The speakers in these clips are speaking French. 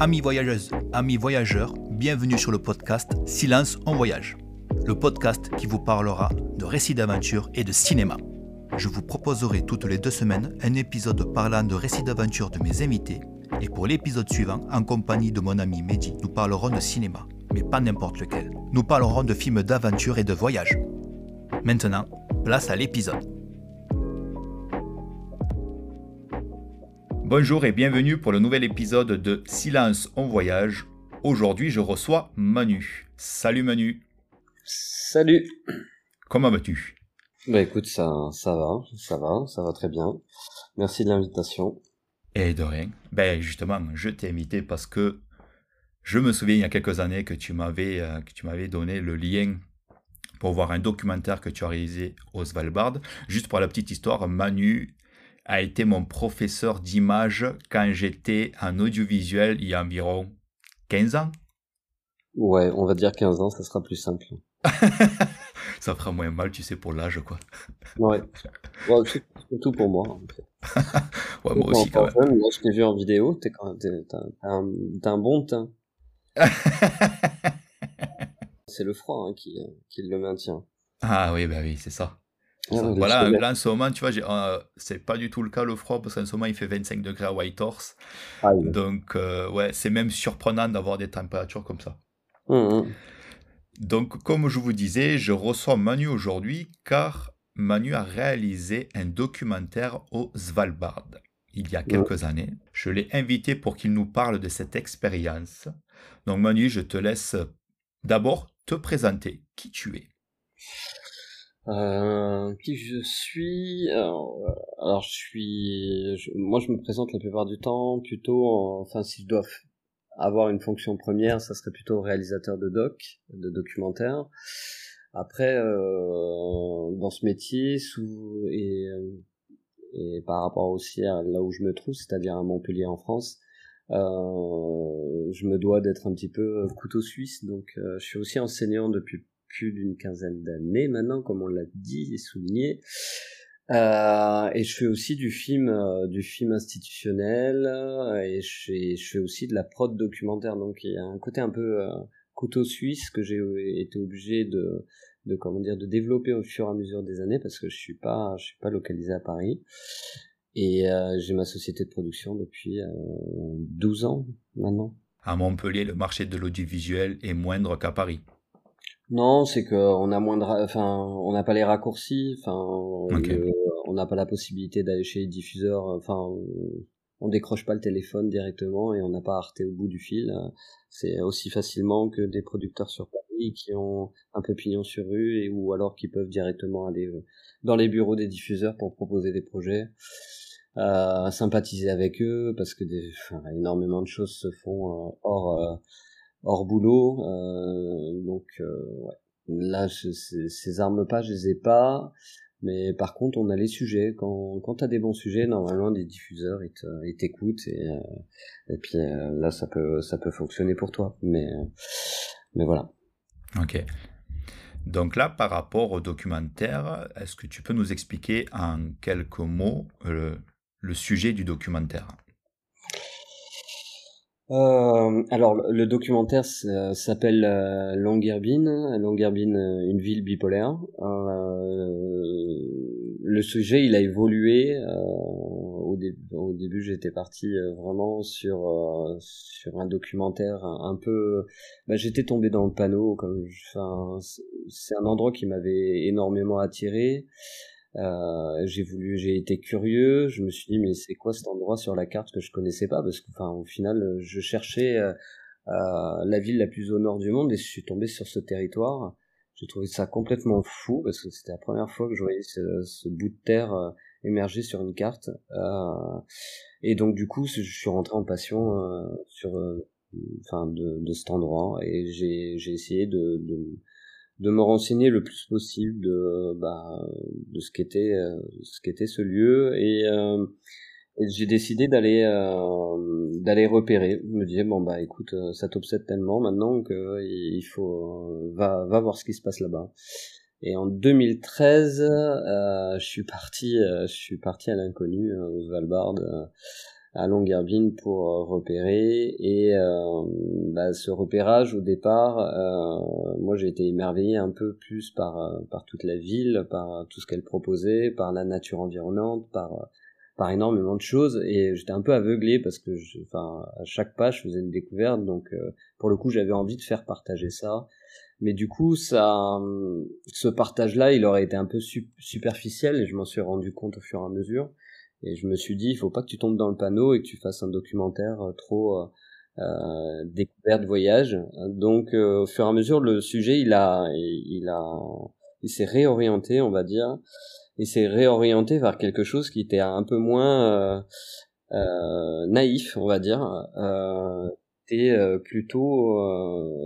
Amis voyageuses, amis voyageurs, bienvenue sur le podcast Silence en voyage, le podcast qui vous parlera de récits d'aventure et de cinéma. Je vous proposerai toutes les deux semaines un épisode parlant de récits d'aventure de mes invités et pour l'épisode suivant, en compagnie de mon ami Mehdi, nous parlerons de cinéma, mais pas n'importe lequel. Nous parlerons de films d'aventure et de voyage. Maintenant, place à l'épisode. Bonjour et bienvenue pour le nouvel épisode de Silence en voyage. Aujourd'hui, je reçois Manu. Salut Manu. Salut. Comment vas-tu? Bah écoute, ça, ça va, ça va, ça va très bien. Merci de l'invitation. Et de rien. Ben justement, je t'ai invité parce que je me souviens il y a quelques années que tu m'avais euh, que tu m'avais donné le lien pour voir un documentaire que tu as réalisé au Svalbard. Juste pour la petite histoire, Manu a été mon professeur d'image quand j'étais en audiovisuel il y a environ 15 ans. Ouais, on va dire 15 ans, ça sera plus simple. ça fera moins mal, tu sais, pour l'âge, quoi. Ouais. ouais surtout pour moi. En fait. ouais, moi aussi, quand même. moi, je t'ai vu en vidéo, t'es quand t'as un, un, bon teint. c'est le froid hein, qui, qui le maintient. Ah oui, bah oui, c'est ça voilà, là en ce moment, tu vois, euh, c'est pas du tout le cas le froid parce qu'en ce moment il fait 25 degrés à Whitehorse. Ah Donc, euh, ouais, c'est même surprenant d'avoir des températures comme ça. Mmh, mmh. Donc, comme je vous disais, je reçois Manu aujourd'hui car Manu a réalisé un documentaire au Svalbard il y a mmh. quelques années. Je l'ai invité pour qu'il nous parle de cette expérience. Donc, Manu, je te laisse d'abord te présenter qui tu es. Euh, qui je suis alors, euh, je suis moi je me présente la plupart du temps plutôt enfin si je dois avoir une fonction première ça serait plutôt réalisateur de doc de documentaire. Après euh, dans ce métier sous et et par rapport aussi à là où je me trouve c'est-à-dire à Montpellier en France euh, je me dois d'être un petit peu couteau suisse. Donc je suis aussi enseignant depuis plus d'une quinzaine d'années maintenant, comme on l'a dit et souligné. Euh, et je fais aussi du film, euh, du film institutionnel, et je fais, je fais aussi de la prod documentaire. Donc il y a un côté un peu euh, couteau suisse que j'ai été obligé de, de comment dire, de développer au fur et à mesure des années parce que je suis pas, je suis pas localisé à Paris. Et j'ai ma société de production depuis 12 ans maintenant. À Montpellier, le marché de l'audiovisuel est moindre qu'à Paris. Non, c'est que on a moins de, enfin, on n'a pas les raccourcis, enfin, on n'a pas la possibilité d'aller chez les diffuseurs, enfin, on décroche pas le téléphone directement et on n'a pas à arrêter au bout du fil. C'est aussi facilement que des producteurs sur Paris qui ont un peu pignon sur rue et ou alors qui peuvent directement aller euh, dans les bureaux des diffuseurs pour proposer des projets. Euh, sympathiser avec eux parce que des, énormément de choses se font euh, hors euh, hors boulot. Euh, donc euh, ouais. là, ces armes pas, je les ai pas. Mais par contre, on a les sujets. Quand, quand tu as des bons sujets, normalement, des diffuseurs, ils t'écoutent. Et, euh, puis là, ça peut, ça peut fonctionner pour toi. Mais, mais voilà. Ok. Donc là, par rapport au documentaire, est-ce que tu peux nous expliquer en quelques mots le sujet du documentaire? Euh, alors le documentaire s'appelle euh, Longyearbyen, euh, une ville bipolaire. Euh, le sujet, il a évolué. Euh, au, début, j'étais parti vraiment sur sur un documentaire un, peu. Bah, j'étais tombé dans le panneau. C'est un endroit qui m'avait énormément attiré. Euh, j'ai voulu, j'ai été curieux. Je me suis dit mais c'est quoi cet endroit sur la carte que je connaissais pas? Parce que enfin au final je cherchais euh, euh, la ville la plus au nord du monde et je suis tombé sur ce territoire. J'ai trouvé ça complètement fou parce que c'était la première fois que je voyais ce, ce bout de terre euh, émerger sur une carte. Et donc du coup je suis rentré en passion sur enfin de, de cet endroit et j'ai j'ai essayé de, de de me renseigner le plus possible de bah, de ce qu'était euh, ce qu'était ce lieu et, euh, j'ai décidé d'aller euh, d'aller repérer. Je me disais bon bah écoute ça t'obsède tellement maintenant que il faut va va voir ce qui se passe là-bas. Et en 2013 je suis parti je suis parti à l'inconnu au Svalbard à Longyearbyen pour euh, repérer et euh, bah, ce repérage au départ euh, moi j'ai été émerveillé un peu plus par par toute la ville par tout ce qu'elle proposait par la nature environnante par par énormément de choses et j'étais un peu aveuglé parce que enfin à chaque pas je faisais une découverte. Donc pour le coup j'avais envie de faire partager ça. Mais du coup ça ce partage là il aurait été un peu superficiel et je m'en suis rendu compte au fur et à mesure et je me suis dit, il faut pas que tu tombes dans le panneau et que tu fasses un documentaire euh, trop euh, euh, découverte voyage. Donc, euh, au fur et à mesure, le sujet, il a, il a, il s'est réorienté, on va dire. Il s'est réorienté vers quelque chose qui était un peu moins euh, naïf, on va dire. Euh, et plutôt,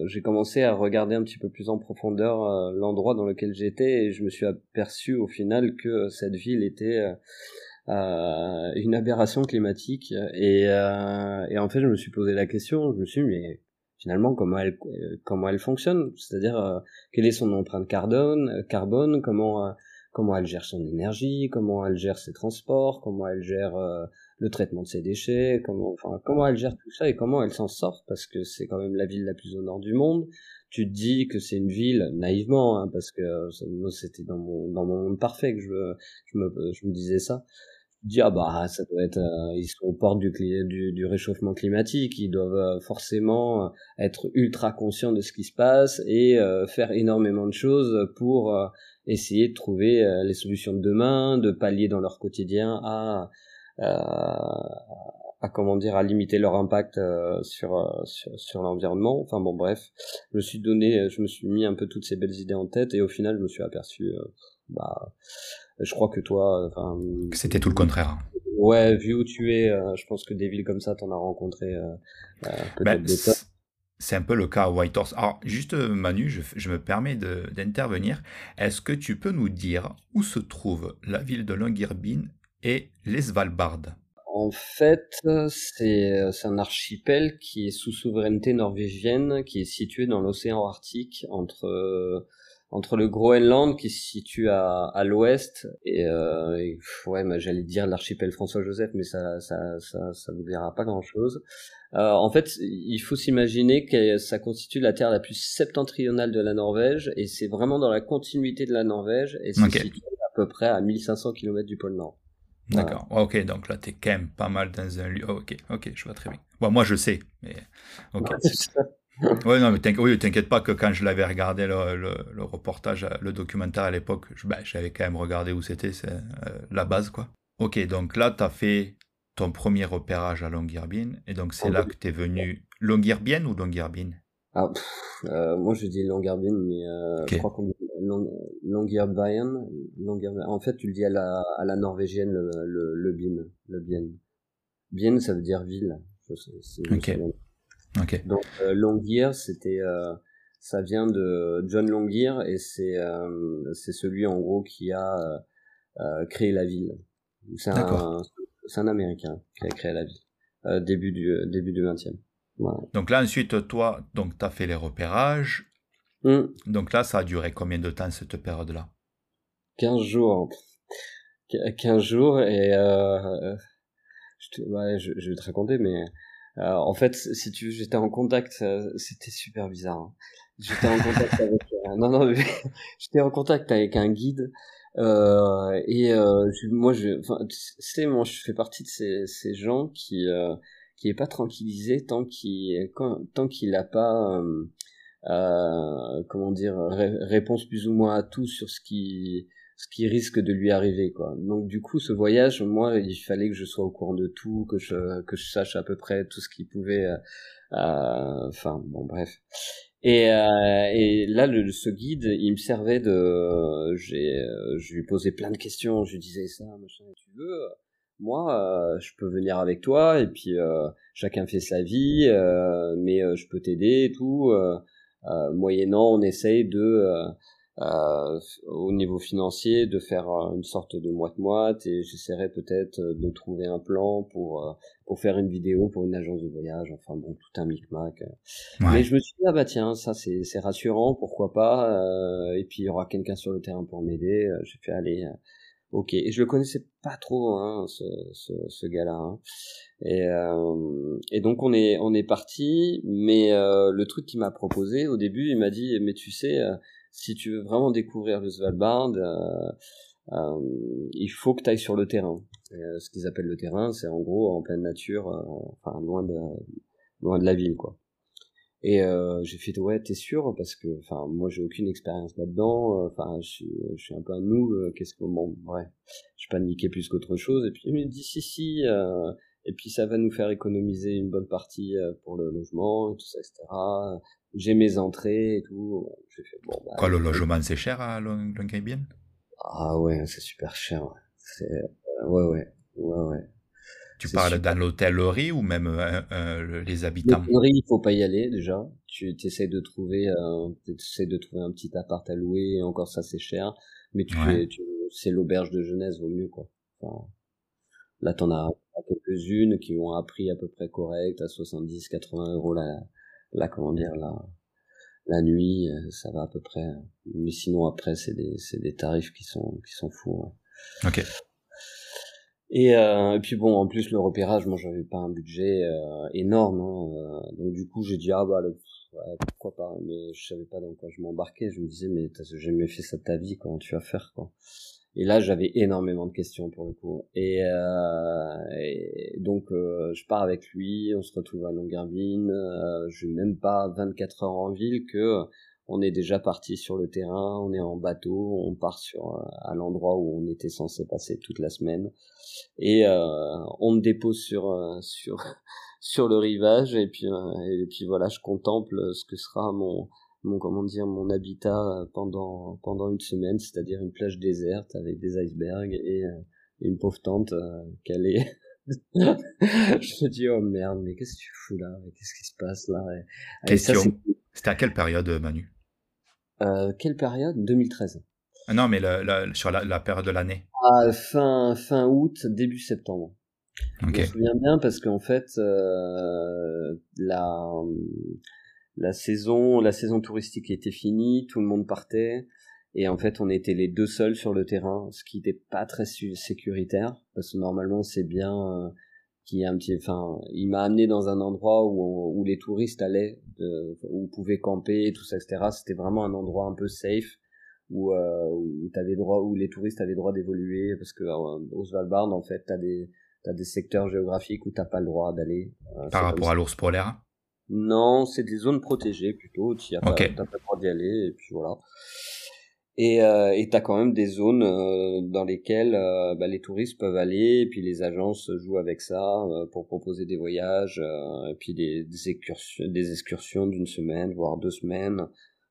j'ai commencé à regarder un petit peu plus en profondeur l'endroit dans lequel j'étais et je me suis aperçu au final que cette ville était euh, une aberration climatique et, euh, et en fait je me suis posé la question je me suis dit mais finalement comment elle comment elle fonctionne? C'est-à-dire euh, quelle est son empreinte carbone carbone? Comment comment elle gère son énergie? Comment elle gère ses transports? Comment elle gère le traitement de ses déchets? Comment enfin comment elle gère tout ça et comment elle s'en sort? Parce que c'est quand même la ville la plus au nord du monde. Tu te dis que c'est une ville naïvement hein, parce que moi c'était dans mon dans mon monde parfait que je je me je me disais ça dis ah bah ça doit être euh, ils sont aux portes du, du, du réchauffement climatique. Ils doivent euh, forcément euh, être ultra conscients de ce qui se passe et faire énormément de choses pour essayer de trouver les solutions de demain de pallier dans leur quotidien à à comment dire à limiter leur impact sur, sur, sur l'environnement. Enfin bon bref je me suis donné je me suis mis un peu toutes ces belles idées en tête et au final je me suis aperçu bah je crois que toi, enfin. C'était tout le contraire. Ouais, vu où tu es, euh, je pense que des villes comme ça, t'en as rencontré euh, euh, peut-être ben, C'est un peu le cas à Whitehorse. Alors, juste Manu, je, je me permets d'intervenir. Est-ce que tu peux nous dire où se trouve la ville de Longyearbyen et les Svalbard en fait, c'est un archipel qui est sous souveraineté norvégienne, qui est situé dans l'océan Arctique entre entre le Groenland qui se situe à, à l'ouest et, euh, ouais, bah, j'allais dire l'archipel François-Joseph, mais ça, ça, ça, ça vous dira pas grand-chose. Euh, en fait, il faut s'imaginer que ça constitue la terre la plus septentrionale de la Norvège et c'est vraiment dans la continuité de la Norvège et c'est situé à peu près à 1500 km du pôle Nord. D'accord. Ok, donc là, t'es quand même pas mal dans un lieu. ok, ok, je vois très bien. Bon, moi, je sais, mais ok. ouais, non, mais t'inquiète pas que quand je l'avais regardé le, le, reportage, le documentaire à l'époque, ben, j'avais quand même regardé où c'était, c'est euh, la base, quoi. Ok, donc là, tu as fait ton premier repérage à Longyearbyen, et donc c'est là que tu es venu. Longyearbyen ou Longyearbyen ah, euh, Moi, je dis Longyearbyen, mais euh, je crois qu'on dit Longyearbyen. En fait, tu le dis à la, à la norvégienne, le, le, le Bien. Le Bien. Bien, ça veut dire ville. ok. Donc euh, Longyear, c'était euh, ça vient de John Longyear et c'est euh, c'est celui en gros qui a créé la ville. C'est un américain qui a créé la ville début du début du 20e. Donc là ensuite toi donc tu as fait les repérages. Mmh. Donc là ça a duré combien de temps cette période là 15 jours. 15 jours et euh, je, ouais, je, je, vais te raconter mais euh, en fait, si tu veux, j'étais en contact, euh, c'était super bizarre. Hein. J'étais en contact avec, euh, non non, j'étais en contact avec un guide. Euh, et moi, je, tu moi, je fais partie de ces, ces gens qui qui est pas tranquillisé tant qu'il tant qu'il a pas comment dire réponse plus ou moins à tout sur ce qui ce qui risque de lui arriver quoi. Donc du coup ce voyage moi il fallait que je sois au courant de tout, que je que je sache à peu près tout ce qui pouvait euh, euh, enfin bon bref. Et, euh, et là le, ce guide il me servait de j'ai je lui posais plein de questions, je lui disais ça machin tu veux moi je peux venir avec toi et puis chacun fait sa vie mais je peux t'aider et tout moyennant on essaye de euh, au niveau financier de faire euh, une sorte de moite-moite et j'essaierai peut-être euh, de trouver un plan pour pour faire une vidéo pour une agence de voyage enfin bon tout un micmac mais je me suis dit ah bah tiens ça c'est c'est rassurant pourquoi pas et puis il y aura quelqu'un sur le terrain pour m'aider j'ai fait aller Ok, et je le connaissais pas trop, hein, ce, ce, ce gars-là. Hein. Et, euh, et donc on est on est parti, mais euh, le truc qu'il m'a proposé au début, il m'a dit mais tu sais, euh, si tu veux vraiment découvrir le Svalbard, il faut que tu ailles sur le terrain. ce qu'ils appellent le terrain, c'est en gros en pleine nature, loin de loin de la ville quoi. Et euh, j'ai fait ouais t'es sûr? Parce que enfin moi j'ai aucune expérience là-dedans. Enfin je, suis un peu un nous qu'est-ce que bon ouais je paniquais plus qu'autre chose. Et puis il me dit si si euh, et puis ça va nous faire économiser une bonne partie euh, pour le logement et tout ça etc j'ai mes entrées et tout j'ai fait bon bah, quoi le logement c'est cher à Longyearbyen ah ouais c'est super cher ouais c'est euh, ouais ouais ouais ouais tu parles dans l'hôtellerie ou même euh, euh, les habitants? L'hôtellerie, il faut pas y aller déjà. Tu essaies de trouver, essaies de trouver un petit appart à louer. Et encore ça, c'est cher. Mais tu, tu c'est l'auberge de jeunesse, vaut mieux quoi. Enfin, là, t'en as quelques-unes qui ont un prix à peu près correct, à 70, 80 euros la, la comment dire, la, la nuit, euh, ça va à peu près. Mais sinon après, c'est des, c'est des tarifs qui sont, qui sont fous. Ok. Et, euh, et, puis bon, en plus le repérage, moi j'avais pas un budget euh, énorme, hein, euh, donc du coup j'ai dit ah bah le, ouais, pourquoi pas, mais je savais pas dans quoi je m'embarquais. Je me disais mais t'as jamais fait ça de ta vie, comment tu vas faire quoi Et là j'avais énormément de questions pour le coup. Et, euh, et donc je pars avec lui, on se retrouve à Longyearbyen. je n'ai même pas 24 heures en ville que on est déjà parti sur le terrain, on est en bateau, on part sur euh, à l'endroit où on était censé passer toute la semaine et euh, on me dépose sur euh, sur sur le rivage et puis et puis voilà, je contemple ce que sera mon mon comment dire mon habitat pendant pendant une semaine, c'est-à-dire une plage déserte avec des icebergs et, une pauvre tente qu'elle est je me dis oh merde mais qu'est-ce que tu fous là? Qu'est-ce qui se passe là? Question. C'était à quelle période, Manu? Euh, Quelle période? 2013. Ah non, mais sur la, période de l'année. Ah, fin, fin août, début septembre. Je me souviens bien parce qu'en fait, euh, la, la, saison, la saison touristique était finie, tout le monde partait. Et en fait, on était les deux seuls sur le terrain, ce qui n'était pas très sécuritaire, parce que normalement, c'est bien euh, qui est un petit, enfin, il m'a amené dans un endroit où, où les touristes allaient, de, où pouvaient camper, tout ça, etc. C'était vraiment un endroit un peu safe où, euh, où t'avais droit, où les touristes avaient droit d'évoluer, parce que euh, au Svalbard, en fait, t'as des, t'as des secteurs géographiques où t'as pas le droit d'aller. Euh, Par rapport à l'ours polaire. Non, c'est des zones protégées plutôt. Tu n'as pas, pas le droit d'y aller, et puis voilà. Et euh, tu as quand même des zones euh, dans lesquelles euh, bah, les touristes peuvent aller, et puis les agences jouent avec ça pour proposer des voyages, et puis des, des excursions, des excursions d'une semaine, voire deux semaines,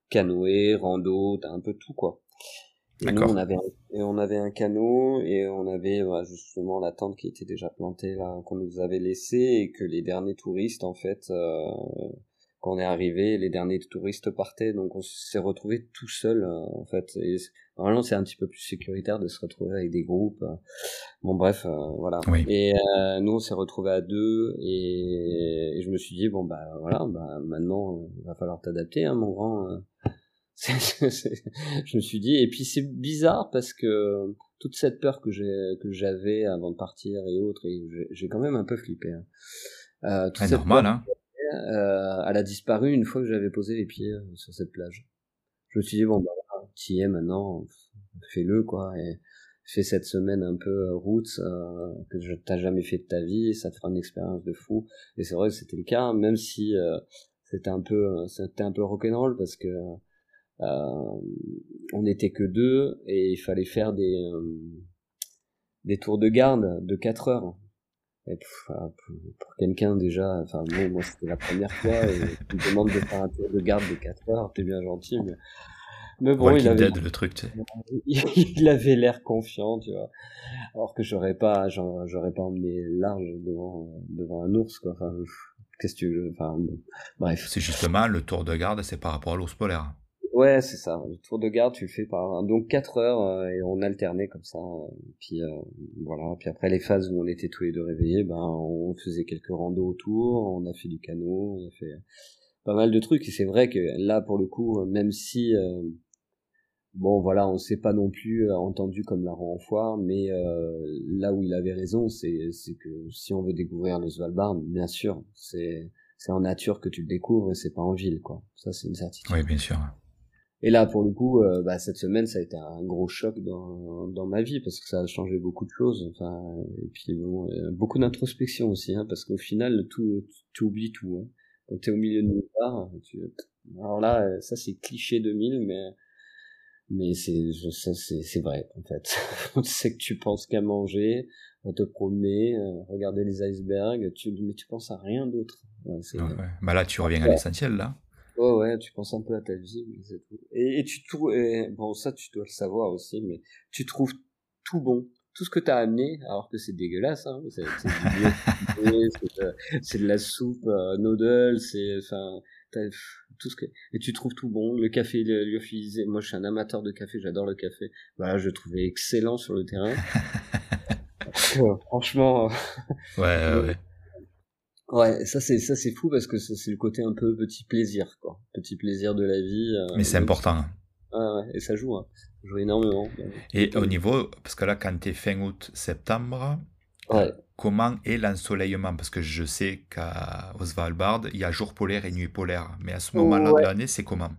canoë, rando, t'as un peu tout quoi. Et nous, on avait, et on avait un canot et on avait bah, justement la tente qui était déjà plantée là, qu'on nous avait laissée et que les derniers touristes en fait quand on est arrivé, les derniers touristes partaient, donc on s'est retrouvé tout seul euh, en fait. Et normalement, c'est un petit peu plus sécuritaire de se retrouver avec des groupes. Euh. Bon, bref, euh, voilà. Et nous, on s'est retrouvé à deux, et... je me suis dit bon bah voilà, bah maintenant, il va falloir t'adapter, hein, mon grand. Je me suis dit, et puis c'est bizarre parce que toute cette peur que j'ai que j'avais avant de partir et autres, et j'ai quand même un peu flippé. Hein. Euh, toute normal, hein euh, elle a disparu une fois que j'avais posé les pieds euh, sur cette plage. Je me suis dit bon bah t'y es maintenant, fais-le quoi et fais cette semaine un peu euh, roots euh, que je t'as jamais fait de ta vie, ça te fera une expérience de fou. Et c'est vrai que c'était le cas, même si euh, c'était un peu c'était un peu rock'n'roll parce que on n'était que deux et il fallait faire des des tours de garde de 4 heures et pour, pour quelqu'un déjà, enfin moi c'était la première fois et tu me demandes de faire un tour de garde de 4 heures, t'es bien gentil, mais, mais bon, il avait, le truc, tu sais. il avait l'air confiant, tu vois. Alors que j'aurais pas, j'aurais pas emmené large devant, devant un ours, quoi. Enfin, qu'est-ce que tu veux, enfin, bref. C'est justement le tour de garde, c'est par rapport à l'ours polaire. Ouais, c'est ça. Le tour de garde, tu le fais par donc 4 heures euh, et on alternait comme ça. Euh, puis euh, voilà. Puis après les phases où on était tous les deux réveillés, ben on faisait quelques randos autour, on a fait du canot, on a fait pas mal de trucs. Et c'est vrai que là, pour le coup, même si Bon, voilà, on s'est pas non plus entendu comme la en foire, mais là où il avait raison, c'est que si on veut découvrir le Svalbard, bien sûr, c'est c'est en nature que tu le découvres et c'est pas en ville, quoi. Ça, c'est une certitude. Oui, bien sûr. Et là, pour le coup, euh, bah, cette semaine, ça a été un gros choc dans, dans ma vie parce que ça a changé beaucoup de choses. Enfin, et puis bon, beaucoup d'introspection aussi, hein, parce qu'au final, tout, tu oublies tout. Hein. Quand t'es au milieu de nulle part, tu... alors là, ça c'est cliché 2000, mais mais c'est ça c'est c'est vrai en fait c'est que tu penses qu'à manger à te promener euh, regarder les icebergs tu mais tu penses à rien d'autre ouais, bah là tu reviens à l'essentiel là ouais ouais tu penses un peu à ta vie c'est tout. Et, et tu trouves bon ça tu dois le savoir aussi mais tu trouves tout bon. Tout ce que t'as amené alors que c'est dégueulasse hein c'est c'est de la soupe euh, noodle c'est enfin tout ce que et tu trouves tout bon. Le café lyophilisé moi je suis un amateur de café j'adore le café. Voilà je le trouvais excellent sur le terrain. Franchement ouais ouais ouais ça c'est ça c'est fou parce que c'est le côté un peu petit plaisir quoi petit plaisir de la vie euh, mais c'est important hein. ouais, et ça joue hein. ça joue énormément et au niveau parce que là quand t'es fin août septembre ouais comment est l'ensoleillement? Parce que je sais qu'à Svalbard, il y a jour polaire et nuit polaire. Mais à ce moment-là de l'année, c'est comment?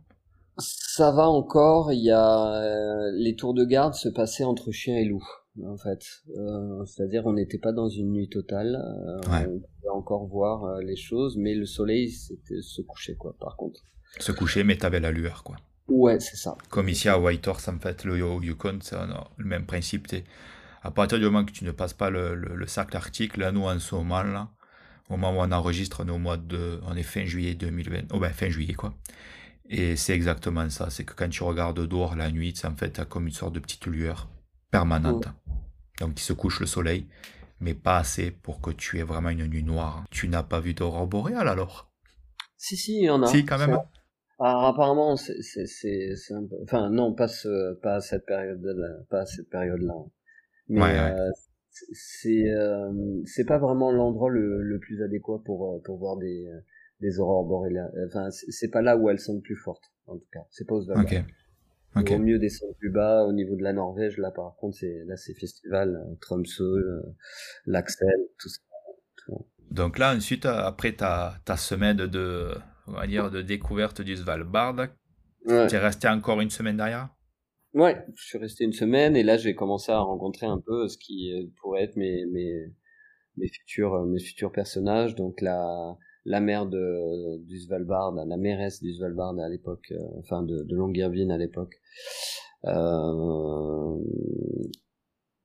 Ça va encore. Il y a euh, les tours de garde se passaient entre chien et loup, en fait. Euh, c'est-à-dire, on n'était pas dans une nuit totale. Euh, on pouvait encore voir les choses, mais le soleil se couchait, quoi. Par contre. Se couchait, mais t'avais la lueur, quoi. Ouais, c'est ça. Comme ici à Whitehorse, en fait, le Yukon, c'est le même principe à partir du moment que tu ne passes pas le, le, cercle arctique, là, nous, en ce moment, là, au moment où on enregistre, on est au mois de, on est fin juillet 2020, oh ben, fin juillet, quoi. Et c'est exactement ça, c'est que quand tu regardes dehors la nuit, en fait comme une sorte de petite lueur permanente. Donc, il se couche le soleil, mais pas assez pour que tu aies vraiment une nuit noire. Tu n'as pas vu d'aurore boréale alors? Si, si, il y en a. Si, quand même. Alors, apparemment, c'est, un peu... enfin, non, pas, ce, pas à cette période-là, pas à cette période-là. Mais euh, c'est euh, c'est pas vraiment l'endroit le, le plus adéquat pour euh, pour voir des des aurores boréales. Enfin, c'est pas là où elles sont le plus fortes, en tout cas. C'est pas au Svalbard. Okay. Vaut mieux descendre plus bas au niveau de la Norvège. Là, par contre, c'est là, c'est festival, Tromsø, l'Axel, tout ça. Donc là, ensuite, après ta, ta semaine de, on va dire, de découverte du Svalbard, ouais. tu es resté encore une semaine derrière? Ouais, je suis resté une semaine et là j'ai commencé à rencontrer un peu ce qui euh, pourrait être mes mes mes futurs euh, mes futurs personnages. Donc la la mère de du Svalbard, la mairesse du Svalbard à l'époque, euh, enfin de de Longyearbyen à l'époque. Euh,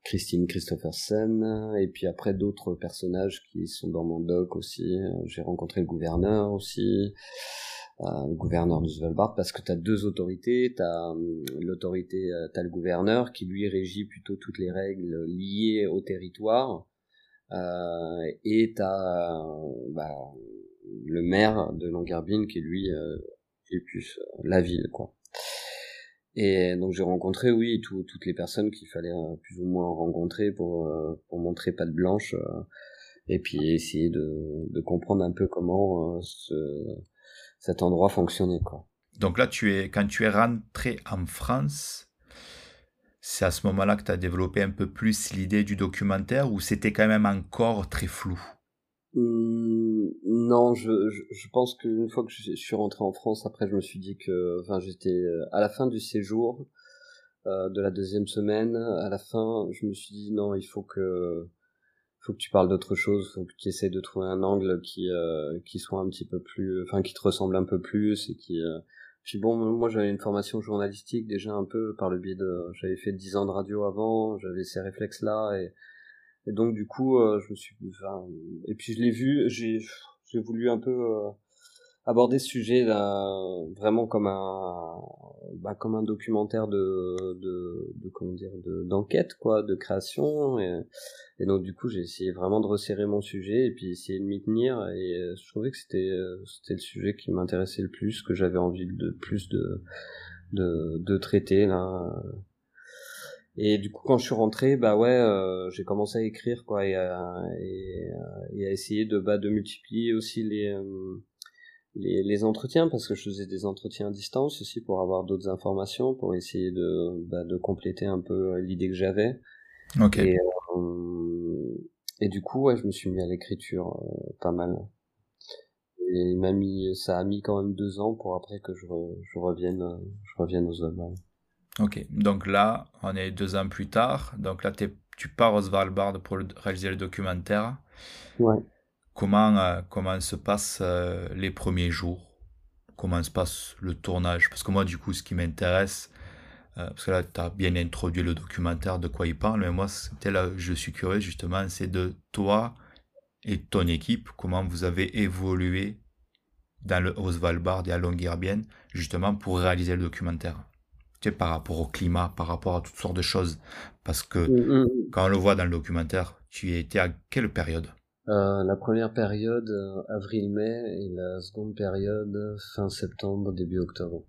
Christine Christophersen et puis après d'autres personnages qui sont dans mon doc aussi. J'ai rencontré le gouverneur aussi le gouverneur du Svalbard parce que tu as deux autorités, tu as l'autorité, euh, tu as le gouverneur qui lui régit plutôt toutes les règles liées au territoire euh, et tu as bah, le maire de Longyearbyen qui lui euh, est plus euh, la ville quoi. Et donc j'ai rencontré oui tout, toutes les personnes qu'il fallait euh, plus ou moins rencontrer pour pour montrer patte blanche et puis essayer de, de comprendre un peu comment ce cet endroit fonctionnait quoi. Donc là, tu es, quand tu es rentré en France, c'est à ce moment-là que tu as développé un peu plus l'idée du documentaire ou c'était quand même encore très flou? Mmh, Non, je, je, pense qu'une fois que je, suis rentré en France, après je me suis dit que enfin, j'étais euh, à la fin du séjour euh, de la deuxième semaine, à la fin, je me suis dit non, il faut que faut que tu parles d'autre chose, faut que tu essaies de trouver un angle qui euh, qui soit un petit peu plus, enfin qui te ressemble un peu plus et qui. Puis bon, moi j'avais une formation journalistique déjà un peu par le biais de, j'avais fait dix ans de radio avant, j'avais ces réflexes là et, et donc du coup euh, je me suis, enfin, et puis je l'ai vu, j'ai j'ai voulu un peu euh, aborder ce sujet là, vraiment comme un bah, comme un documentaire de de, de comment dire de d'enquête quoi de création. Et, et donc du coup j'ai essayé vraiment de resserrer mon sujet et puis essayer de m'y tenir. Et euh, je trouvais que c'était euh, c'était le sujet qui m'intéressait le plus que j'avais envie de plus de de, de traiter là. Et du coup quand je suis rentré bah ouais euh, j'ai commencé à écrire quoi et, et, et, à essayer de bah de multiplier aussi les les, les, entretiens parce que je faisais des entretiens à distance aussi pour avoir d'autres informations pour essayer de bah, de compléter un peu l'idée que j'avais. Ok. Et, et du coup ouais je me suis mis à l'écriture pas mal. Et il m'a mis ça a mis quand même deux ans pour après que je, je revienne je revienne aux Svalbard ok. Donc là on est deux ans plus tard. Donc là tu pars aux Svalbard pour réaliser le documentaire. Ouais Comment, euh, comment se passent euh, les premiers jours? Comment se passe le tournage? Parce que moi, du coup, ce qui m'intéresse, euh, parce que là, tu as bien introduit le documentaire de quoi il parle, mais moi, c'était là, je suis curieux justement, c'est de toi et ton équipe, comment vous avez évolué dans le Osvalbard et à Longyearbyen, justement pour réaliser le documentaire. Tu sais, par rapport au climat, par rapport à toutes sortes de choses. Parce que mm, mm. quand on le voit dans le documentaire, tu étais à quelle période? Euh, la première période, euh, avril-mai, et la seconde période, fin septembre, début octobre.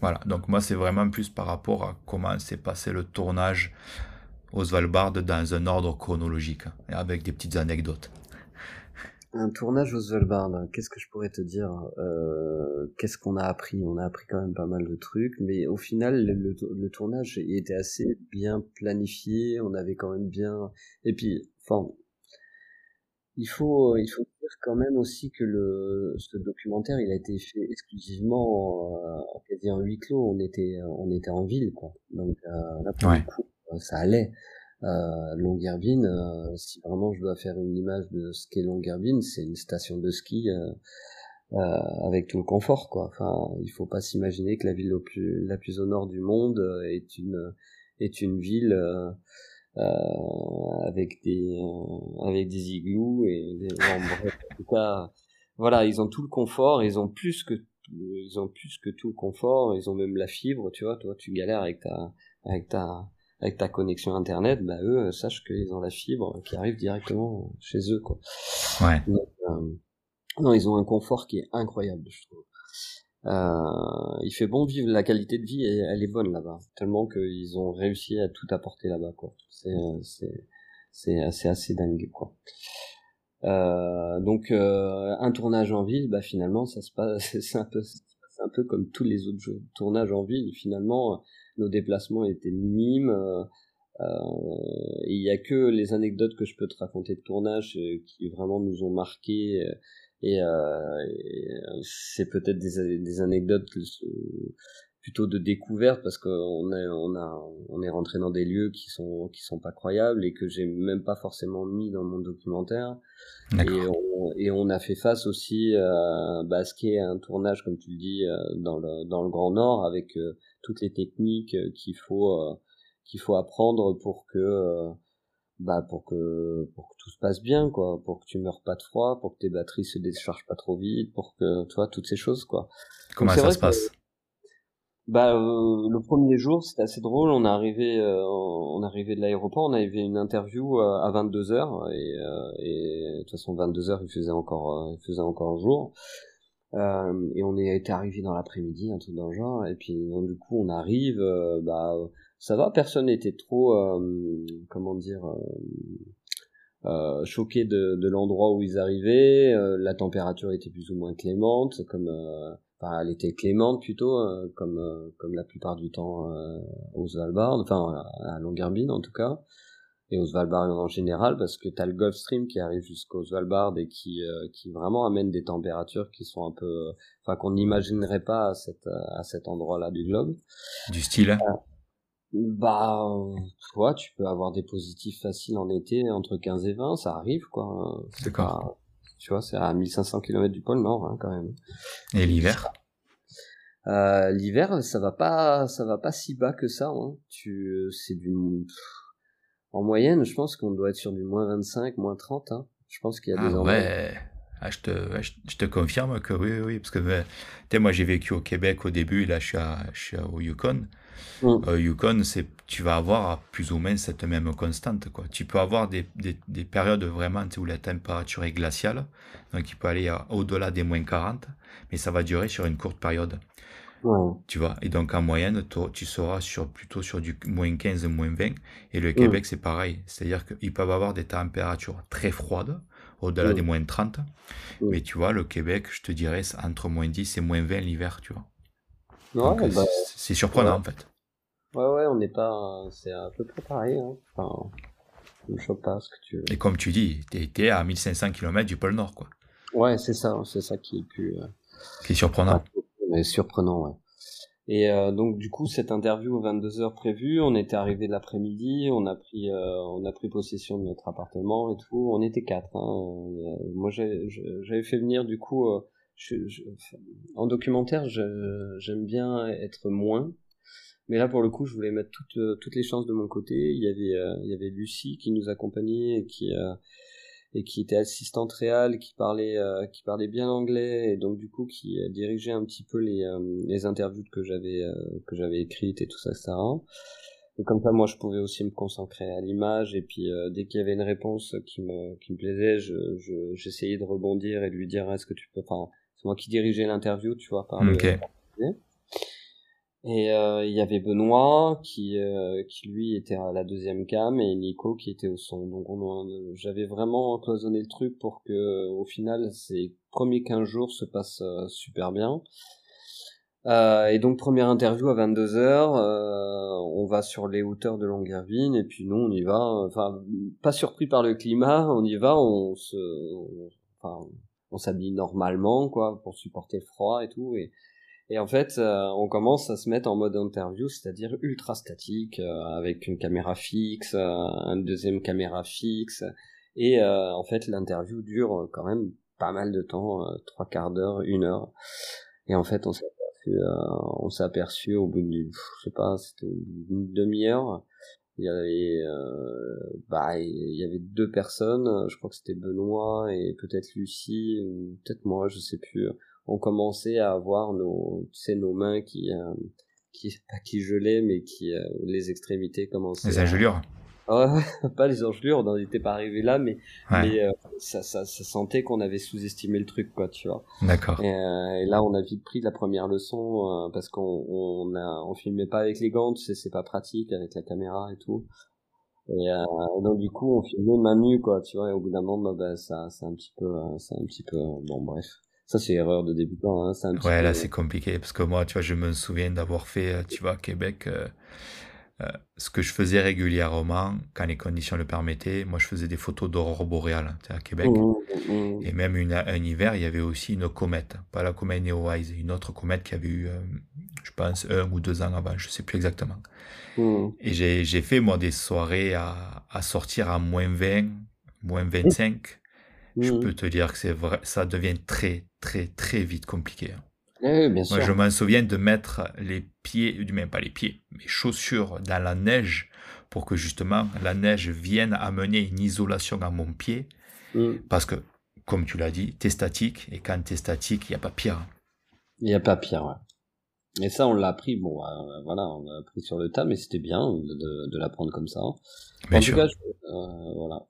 Voilà, donc moi c'est vraiment plus par rapport à comment s'est passé le tournage aux Svalbard dans un ordre chronologique, et avec des petites anecdotes. Un tournage aux Svalbard, qu'est-ce que je pourrais te dire euh, Qu'est-ce qu'on a appris? On a appris quand même pas mal de trucs, mais au final, le, le, tournage était assez bien planifié, on avait quand même bien... Et puis, enfin, il faut, il faut dire quand même aussi que le, ce documentaire, il a été fait exclusivement euh, quasi en huis clos. On était, on était en ville, quoi. Donc euh, là, pour le coup, euh, ça allait. Euh, Longyearbyen, euh, si vraiment je dois faire une image de ce qu'est Longyearbyen, c'est une station de ski euh, avec tout le confort, quoi. Enfin, il faut pas s'imaginer que la ville la plus, la plus au nord du monde est une, est une ville euh, avec des euh, avec des igloos et des, en tout cas voilà ils ont tout le confort ils ont plus que ils ont plus que tout le confort ils ont même la fibre tu vois toi tu galères avec ta avec ta avec ta connexion internet bah eux sache qu'ils ont la fibre qui arrive directement chez eux quoi. Ouais. Euh, non ils ont un confort qui est incroyable je trouve. euh, il fait bon vivre, la qualité de vie, elle, est bonne là-bas. Tellement qu'ils ont réussi à tout apporter là-bas, quoi. C'est, c'est, c'est, assez dingue, quoi. Euh, donc euh, un tournage en ville, bah finalement ça se passe, c'est un peu, c'est un peu comme tous les autres tournages en ville. Finalement, nos déplacements étaient minimes. il y a que les anecdotes que je peux te raconter de tournage qui vraiment nous ont marqué et, euh, c'est peut-être des, des anecdotes plutôt de découverte parce qu'on est on a on est rentré dans des lieux qui sont qui sont pas croyables et que j'ai même pas forcément mis dans mon documentaire. Et on, et on a fait face aussi à bah, ce qui est un tournage comme tu le dis euh, dans le dans le Grand Nord avec euh, toutes les techniques qu'il faut euh, qu'il faut apprendre pour que bah pour que pour que tout se passe bien quoi. Pour que tu meurs pas de froid pour que tes batteries se déchargent pas trop vite pour que tu vois toutes ces choses quoi. Comment ça se passe? bah euh, le premier jour c'était assez drôle. On est arrivé euh, on est arrivé de l'aéroport. On avait une interview euh, à 22 heures et et de toute façon 22 heures il faisait encore il faisait encore jour. Et on est été arrivé dans l'après-midi un truc dans le genre. Et puis donc, du coup on arrive bah ça va, personne n'était trop, euh, comment dire, euh, euh, choqué de, de l'endroit où ils arrivaient. la température était plus ou moins clémente, comme, enfin, elle était clémente plutôt, comme, comme la plupart du temps aux Svalbard, enfin à Longyearbyen en tout cas et aux Svalbard en général parce que tu as le Gulf Stream qui arrive jusqu'aux Svalbard et qui qui vraiment amène des températures qui sont un peu enfin qu'on n'imaginerait pas à cet à cet endroit-là du globe du style bah, toi, tu peux avoir des positifs faciles en été entre 15 et 20, ça arrive, quoi. C'est quoi Tu vois, c'est à 1500 km du pôle Nord, hein, quand même. Et l'hiver? Euh, L'hiver, ça va pas, ça va pas si bas que ça. Hein. Tu, c'est du, en moyenne, je pense qu'on doit être sur du moins 25, moins 30. Hein. Je pense qu'il y a des ah, ouais. Ah, je, te, je, te confirme que oui, oui, parce que moi j'ai vécu au Québec au début, là je suis, à, je suis au Yukon. Mm. Euh, Yukon, c'est, tu vas avoir plus ou moins cette même constante. Quoi. Tu peux avoir des, des, des périodes vraiment où la température est glaciale, donc il peut aller au-delà des moins 40, mais ça va durer sur une courte période. Tu vois, et donc en moyenne, tu seras sur, plutôt sur du moins 15, moins 20. Et le mm. Québec, c'est pareil. C'est-à-dire qu'ils peuvent avoir des températures très froides, au-delà des moins 30. Mais tu vois, le Québec, je te dirais, entre moins 10 et moins 20 l'hiver, tu vois. Ouais, bah, c'est surprenant en fait. Ouais, ouais, on n'est pas. C'est un peu près pareil. Hein. Enfin, je pas ce que tu veux. Et comme tu dis, t'es à 1500 km du pôle Nord, quoi. Ouais, c'est ça, c'est ça qui est plus. Euh... Qui est surprenant. Mais surprenant, ouais. Et euh, donc du coup cette interview aux 22 heures prévues, on était arrivé l'après-midi, on a pris euh, on a pris possession de notre appartement et tout, on était quatre. Hein. Euh, moi j'avais fait venir du coup je, en documentaire j'aime bien être moins, mais là pour le coup je voulais mettre toutes toutes les chances de mon côté. Il y avait il y avait Lucie qui nous accompagnait et qui et qui était assistante réelle, qui parlait, euh, qui parlait bien anglais et donc du coup qui euh, dirigeait un petit peu les, euh, les interviews que j'avais que j'avais écrites et tout ça, etc. Et comme ça, moi, je pouvais aussi me concentrer à l'image et puis dès qu'il y avait une réponse qui me qui me plaisait, je j'essayais de rebondir et de lui dire est-ce que tu peux. Enfin, c'est moi qui dirigeais l'interview, tu vois, par et euh, il y avait Benoît qui, euh, qui lui était à la deuxième cam et Nico qui était au son. Donc j'avais vraiment cloisonné le truc pour que au final ces premiers 15 jours se passent euh, super bien. et donc première interview à 22h, on va sur les hauteurs de Longyearbyen et puis nous on y va. Enfin pas surpris par le climat, on y va, on s'habille normalement quoi pour supporter le froid et tout et en fait, euh, on commence à se mettre en mode interview, c'est-à-dire ultra statique, euh, avec une caméra fixe, euh, une deuxième caméra fixe. Et en fait, l'interview dure quand même pas mal de temps, trois quarts d'heure, une heure. Et en fait, on s'est aperçu, on s'est aperçu au bout d'une, je sais pas, c'était une demi-heure. Il y avait, bah, il y avait deux personnes. Je crois que c'était Benoît et peut-être Lucie ou peut-être moi, je sais plus on commençait à avoir nos, tu nos mains qui, euh, qui, pas qui gelaient, mais qui, euh, les extrémités commençaient. Les engelures. Pas les engelures, on n'était pas arrivé là, mais, mais euh, ça, ça, ça, sentait qu'on avait sous-estimé le truc, quoi, tu vois. D'accord. Et, et, là, on a vite pris la première leçon parce qu'on on, a, on filmait pas avec les gants, tu sais, c'est pas pratique avec la caméra et tout. Et donc du coup, on filmait main nue, quoi, tu vois. Et au bout d'un moment, bah, ça, c'est un petit peu, c'est un petit peu, bon, bref. Ça, c'est erreur de débutant. Hein. Un ouais, là, c'est compliqué. Parce que moi, tu vois, je me souviens d'avoir fait, euh, tu vois, Québec, euh, euh, ce que je faisais régulièrement, quand les conditions le permettaient, moi, je faisais des photos d'aurore boréale, tu sais, à Québec. Mmh, mmh, mmh. Et même une, un hiver, il y avait aussi une comète. Pas la comète Neowise, une autre comète qui avait eu, je pense, un ou deux ans avant, je sais plus exactement. Et j'ai fait, moi, des soirées à, à sortir à moins 20, moins 25 je mmh. peux te dire que c'est vrai, ça devient très, très, très vite compliqué. Hein. Oui, bien sûr. Moi, je m'en souviens de mettre les pieds, du même pas les pieds, mes chaussures dans la neige pour que justement la neige vienne amener une isolation à mon pied. Mmh. Parce que, comme tu l'as dit, tu es statique et quand tu es statique, il n'y a pas pire. Hein. Il n'y a pas pire, ouais. Et ça, on l'a appris, bon, euh, voilà, on l'a appris sur le tas, mais c'était bien de, de, l'apprendre comme ça. en tout cas, euh, voilà.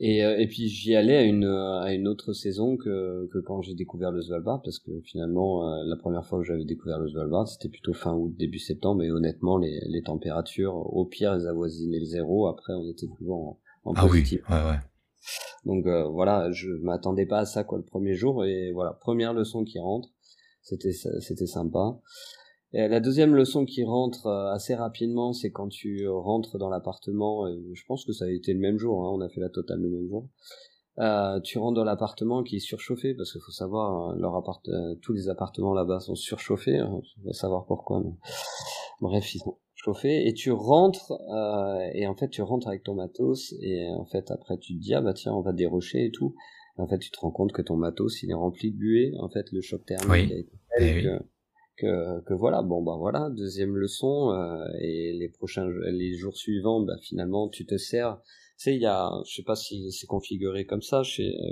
Et, euh, et puis j'y allais à une, à une autre saison que, que quand j'ai découvert le Svalbard, parce que finalement, euh, la première fois que j'avais découvert le Svalbard, c'était plutôt fin août, début septembre, et honnêtement, les, les températures, au pire, elles avoisinaient le zéro, après on était toujours en, en ah positif. Oui, ouais, ouais. Donc euh, voilà, je m'attendais pas à ça quoi le premier jour, et voilà, première leçon qui rentre, c'était c'était sympa. Et la deuxième leçon qui rentre euh, assez rapidement, c'est quand tu rentres dans l'appartement. Je pense que ça a été le même jour. Hein, on a fait la totale le même jour. Euh, tu rentres dans l'appartement qui est surchauffé parce qu'il faut savoir hein, leur appart euh, tous les appartements là-bas sont surchauffés hein, on va savoir pourquoi mais... bref ils sont chauffés et tu rentres euh, et en fait tu rentres avec ton matos et en fait après tu te dis ah bah tiens on va dérocher et tout et en fait tu te rends compte que ton matos il est rempli de buée en fait le choc thermique a été eh que, voilà. Bon bah voilà deuxième leçon euh, et les prochains les jours suivants bah finalement tu te sers. Tu sais il y a je sais pas si c'est configuré comme ça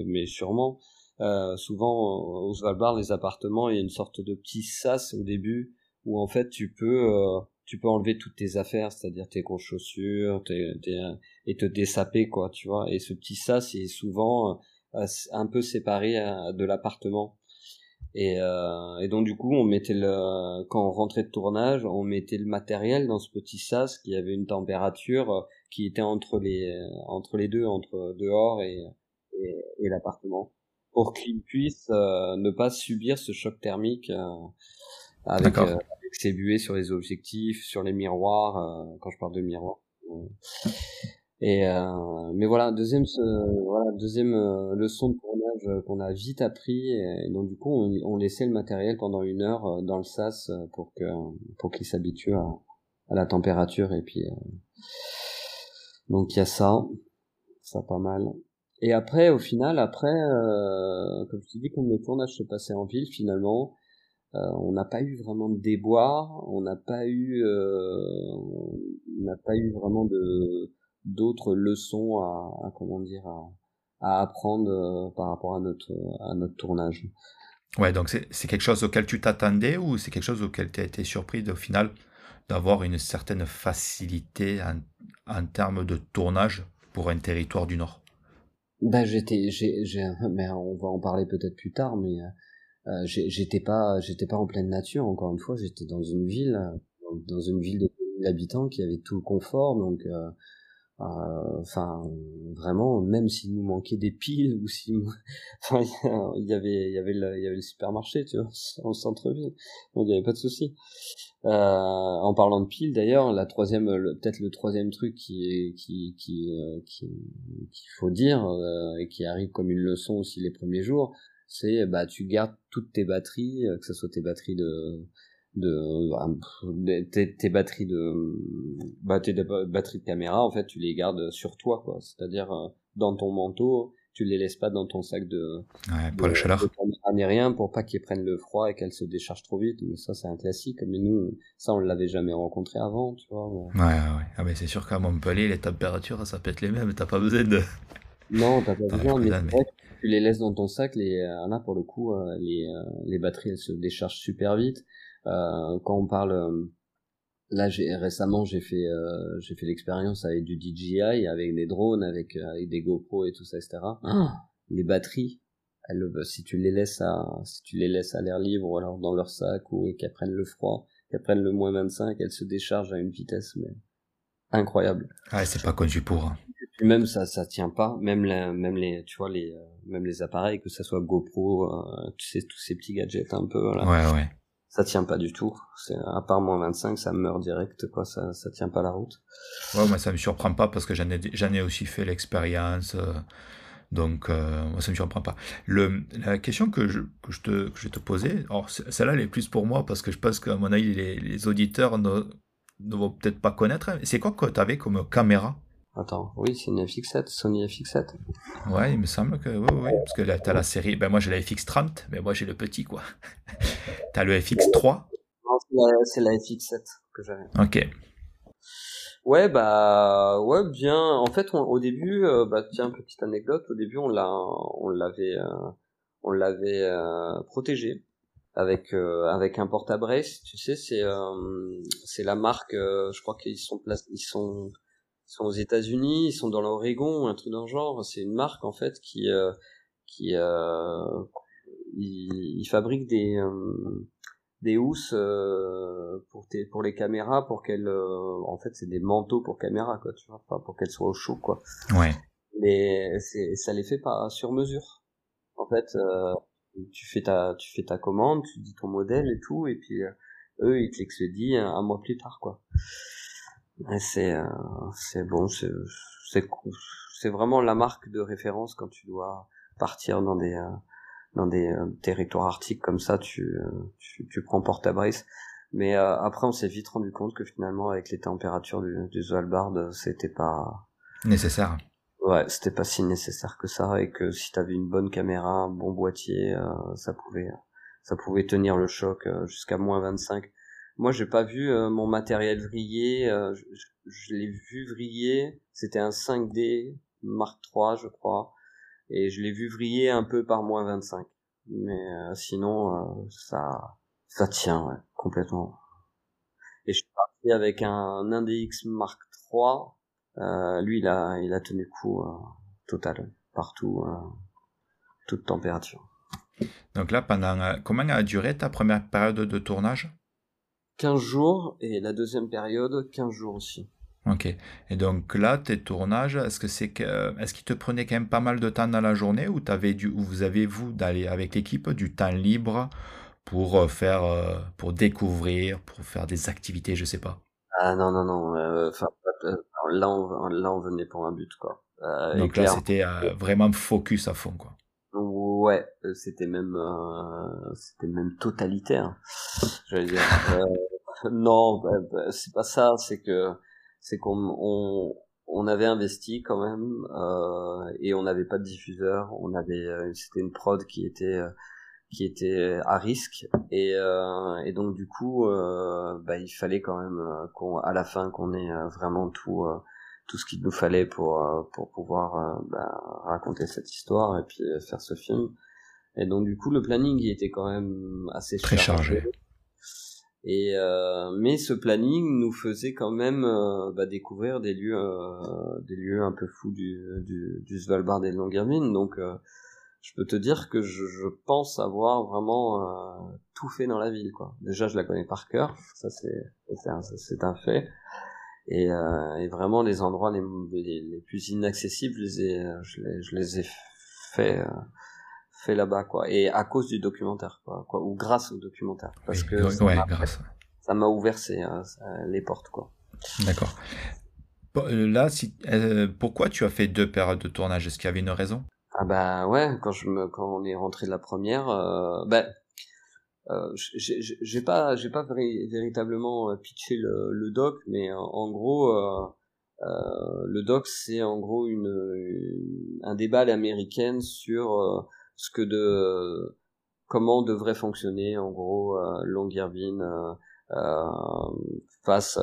mais sûrement euh, souvent au Svalbard les appartements il y a une sorte de petit sas au début où en fait tu peux euh, tu peux enlever toutes tes affaires c'est-à-dire tes grosses chaussures et te dessaper quoi tu vois. Et ce petit sas est souvent un peu séparé de l'appartement et, euh, et, donc du coup, on mettait le, quand on rentrait de tournage, on mettait le matériel dans ce petit sas qui avait une température euh, qui était entre les entre les deux, entre dehors et, et, l'appartement pour qu'il puisse ne pas subir ce choc thermique avec, avec, ses buées sur les objectifs, sur les miroirs, quand je parle de miroirs. Et euh, mais voilà, deuxième voilà deuxième euh, leçon de euh, qu'on a vite appris. Et donc du coup, on, laissait le matériel pendant une heure dans le sas pour que pour qu'il s'habitue à, à, la température. Et puis donc il y a ça, ça pas mal. Et après, au final, après, comme je te dis, comme le tournage se passait en ville, finalement, on n'a pas eu vraiment de déboire, on n'a pas eu, on n'a pas eu vraiment de d'autres leçons à, à, comment dire à, à apprendre euh, par rapport à notre à notre tournage. Ouais, donc c'est quelque chose auquel tu t'attendais ou c'est quelque chose auquel tu as été surpris au final d'avoir une certaine facilité en, en, termes de tournage pour un territoire du Nord? Bah, j'étais, j'ai, mais on va en parler peut-être plus tard, mais euh, j'étais pas, j'étais pas en pleine nature. Encore une fois, j'étais dans une ville, dans une ville de habitants qui avait tout le confort, donc euh, euh, enfin vraiment même s'il nous manquait des piles ou si il y avait il y avait le, il y avait le supermarché tu vois en centre-ville. Donc il y avait pas de souci. Euh, en parlant de piles d'ailleurs la troisième peut-être le troisième truc qui qui qui euh, qui qu'il faut dire euh, et qui arrive comme une leçon aussi les premiers jours c'est bah tu gardes toutes tes batteries que ce soit tes batteries de de, tes, tes, batteries de bah, tes batteries de caméra en fait tu les gardes sur toi quoi. C'est-à-dire euh, dans ton manteau tu les laisses pas dans ton sac de ouais, pour la chaleur. ni rien pour pas qu'ils prennent le froid et qu'elles se déchargent trop vite. Mais ça c'est un classique. Mais nous ça on l'avait jamais rencontré avant tu vois ouais ouais, ouais. ah mais c'est sûr qu'à Montpellier les températures ça peut être les mêmes. T'as pas besoin de non t'as pas besoin mais, tu les laisses dans ton sac les là pour le coup euh, les les batteries elles se déchargent super vite. euh, quand on parle euh, là j'ai récemment j'ai fait euh, j'ai fait l'expérience avec du DJI avec des drones avec avec des GoPro et tout ça etc ah. les batteries elles, si tu les laisses à si tu les laisses à l'air libre ou alors dans leur sac ou qu'elles prennent le froid qu'elles prennent le moins 25 elles se déchargent à une vitesse mais incroyable ouais c'est pas conçu pour hein. même ça ça tient pas même la, même les tu vois les même les appareils que ça soit GoPro tu sais tous ces petits gadgets un peu là. ouais ouais ça tient pas du tout. À part moins 25, ça meurt direct. Ça, ça tient pas la route. Ouais, moi ça me surprend pas parce que j'en ai, aussi fait l'expérience. Euh, donc, euh, moi, ça me surprend pas. La question que je, te, que je vais te poser, alors celle-là, elle est plus pour moi parce que je pense qu'à mon avis, les, auditeurs ne, ne vont peut-être pas connaître. C'est quoi que tu avais comme caméra? Attends, oui, c'est une FX7, Sony FX7. Ouais, il me semble que oui, oui, parce que t'as la série. Ben, moi, j'ai la FX30, mais moi, j'ai le petit, quoi. t'as le FX3 Non, c'est la, FX7 que j'avais. Ok. Ouais, bah, ouais, bien. En fait, au début, euh, bah, tiens, petite anecdote. Au début, on l'a, on l'avait, euh, on l'avait euh, protégé avec avec un porte-à-brace. Tu sais, c'est c'est la marque. je crois qu'ils sont ils sont sont aux États-Unis, ils sont dans l'Oregon, un truc dans le genre. C'est une marque en fait qui euh, qui euh, il, fabrique des euh, des housses euh, pour tes, pour les caméras pour qu'elles euh, en fait c'est des manteaux pour caméra quoi tu vois. Pour qu'elles soient au chaud quoi. Ouais. Mais c'est ça les fait pas sur mesure. En fait tu fais ta tu fais ta commande tu dis ton modèle et tout et puis eux ils te l'expédient un mois plus tard quoi c'est euh, c'est bon, c'est c'est vraiment la marque de référence quand tu dois partir dans des euh, dans des euh, territoires arctiques comme ça, tu tu, tu prends porte-à-brise. Mais après, on s'est vite rendu compte que finalement, avec les températures du, du Svalbard, c'était pas nécessaire. Ouais, c'était pas si nécessaire que ça, et que si t'avais une bonne caméra, un bon boîtier, ça pouvait ça pouvait tenir le choc jusqu'à moins 25 moi, j'ai pas vu euh, mon matériel vriller. Euh, je, l'ai vu vriller. C'était un 5D Mark III, je crois. Et je l'ai vu vriller un peu par moins 25. Mais euh, sinon, ça, ça tient ouais, complètement. Et je suis parti avec un, un DX Mark III. lui, il a, il a tenu coup total partout, toute température. Donc là, pendant comment a duré ta première période de tournage? 15 jours et la deuxième période 15 jours aussi. Ok. Et donc là, tes tournages, est-ce que c'est que, est-ce qu'ils te prenaient quand même pas mal de temps dans la journée ou t'avais du, ou vous avez vous d'aller avec l'équipe du temps libre pour euh, faire, euh, pour découvrir, pour faire des activités, je sais pas? Ah non non non. Euh, là on là on venait pour un but quoi. donc là c'était vraiment focus à fond quoi. Ouais, c'était même c'était même totalitaire. J'allais dire. non, bah, bah, c'est pas ça. C'est que c'est qu'on on, on avait investi quand même euh, et on n'avait pas de diffuseur. On avait euh, c'était une prod qui était euh, qui était à risque et, euh, et donc du coup euh, bah, il fallait quand même qu'on à la fin qu'on ait vraiment tout tout ce qu'il nous fallait pour pour pouvoir bah, raconter cette histoire et puis faire ce film et donc du coup le planning il était quand même assez très chargé. Et euh, mais ce planning nous faisait quand même euh, bah, découvrir des lieux, euh, des lieux un peu fous du, du, du Svalbard et de Longyearbyen. Donc, euh, je peux te dire que je, je pense avoir vraiment euh, tout fait dans la ville. Quoi. Déjà, je la connais par cœur, ça c'est c'est un, fait. Et, et, vraiment, les endroits les, les, les, plus inaccessibles, je les ai, je les, je les ai fait fait là-bas quoi. Et à cause du documentaire quoi, quoi ou grâce au documentaire. Parce que ça m'a ouvert euh, les portes quoi. D'accord. Euh, là si euh, pourquoi tu as fait deux périodes de tournage? Est-ce qu'il y avait une raison? Ah bah ouais quand je me quand on est rentré de la première euh, ben j'ai pas j'ai pas véritablement pitché le, doc mais en, gros le doc c'est en gros une, un débat à l'américaine sur ce que de comment devrait fonctionner en gros euh, euh, euh, face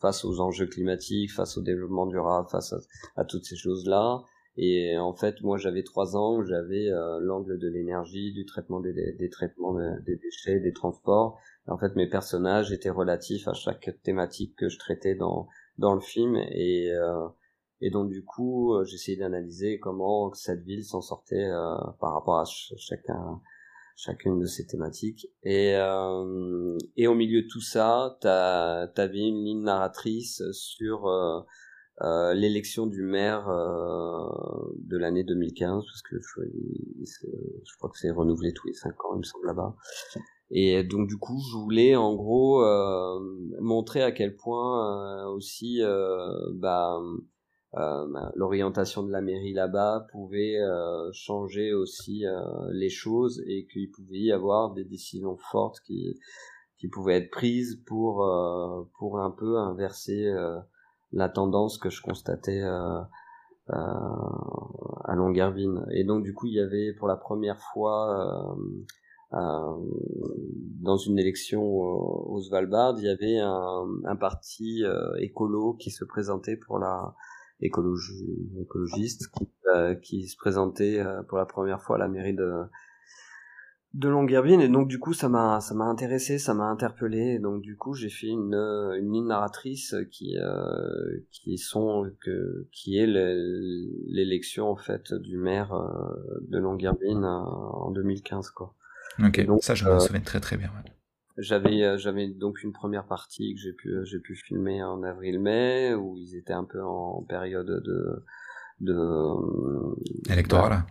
face aux enjeux climatiques, face au développement durable, face à, toutes ces choses-là. Et en fait, moi, j'avais trois ans, j'avais l'angle de l'énergie, du traitement des, des, traitements des déchets, des transports. En fait, mes personnages étaient relatifs à chaque thématique que je traitais dans dans le film. Et et donc du coup, euh, j'essayais d'analyser comment cette ville s'en sortait euh, par rapport à chacun, chacune de ces thématiques. Et, euh, et au milieu de tout ça, t'avais une ligne narratrice sur euh, euh, l'élection du maire euh, de l'année 2015, parce que je, crois que c'est renouvelé tous les cinq ans, il me semble là-bas. Et donc du coup, je voulais en gros montrer à quel point aussi, bah euh, ben, l'orientation de la mairie là-bas pouvait euh, changer aussi euh, les choses et qu'il pouvait y avoir des décisions fortes qui qui pouvaient être prises pour pour un peu inverser la tendance que je constatais à Longyearbyen et donc du coup il y avait pour la première fois dans une élection au, Svalbard, il y avait un, parti écolo qui se présentait pour la écologiste qui, euh, qui se présentait euh, pour la première fois à la mairie de de Longyearbyen et donc du coup ça m'a ça m'a intéressé ça m'a interpellé et donc du coup j'ai fait une une ligne narratrice qui euh, qui sont que qui est l'élection en fait du maire de Longyearbyen en 2015 quoi. Ok donc, ça je me souviens très très bien. J'avais euh, j'avais donc une première partie que j'ai pu euh, j'ai pu filmer en avril-mai où ils étaient un peu en période de de euh, électorale.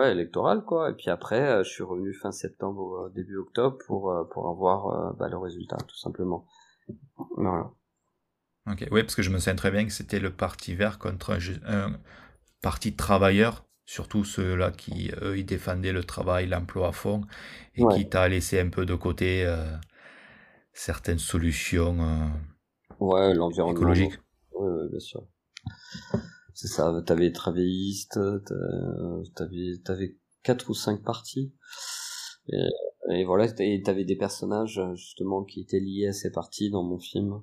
Ouais, électorale quoi. Et puis après, je suis revenu fin septembre début octobre pour pour avoir bah, le résultat tout simplement. Voilà. Ok, oui, parce que je me souviens très bien que c'était le parti vert contre un, parti travailleur surtout ceux-là qui, eux, ils défendaient le travail, l'emploi à fond, et qui t'a laissé un peu de côté euh, certaines solutions euh, ouais, l'environnement écologiques. Oui, bien sûr. C'est ça, t'avais les travaillistes, t'avais, t'avais quatre ou cinq partis. Et, voilà, et t'avais des personnages justement qui étaient liés à ces partis dans mon film.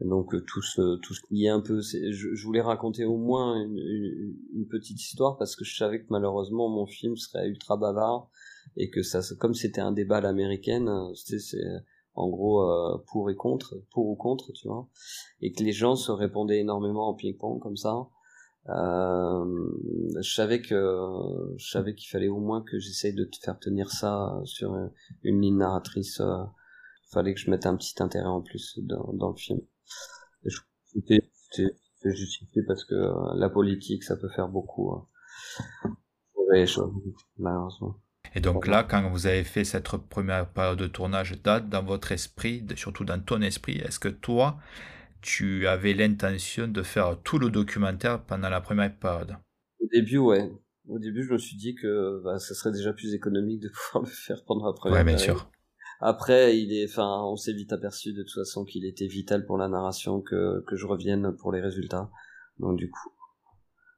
Donc euh, tout ce tout ce qui est un peu, je, voulais raconter au moins une, petite histoire parce que je savais que malheureusement mon film serait ultra bavard et que ça, comme c'était un débat à l'américaine, c'est en gros euh, pour et contre, pour ou contre, tu vois, et que les gens se répondaient énormément en ping-pong comme ça. Euh, je savais que je savais qu'il fallait au moins que j'essaye de te faire tenir ça sur une, ligne narratrice. Euh, fallait que je mette un petit intérêt en plus dans, dans le film. C'était justifié parce que la politique, ça peut faire beaucoup. Hein. choses, malheureusement. Et donc là, quand vous avez fait cette première période de tournage, date dans votre esprit, surtout dans ton esprit, est-ce que toi, tu avais l'intention de faire tout le documentaire pendant la première période Au début, ouais. Au début, je me suis dit que bah, ça serait déjà plus économique de pouvoir le faire pendant la première. Ouais, bien sûr. Après, il est, enfin, on s'est vite aperçu de toute façon qu'il était vital pour la narration que que je revienne pour les résultats. Donc du coup,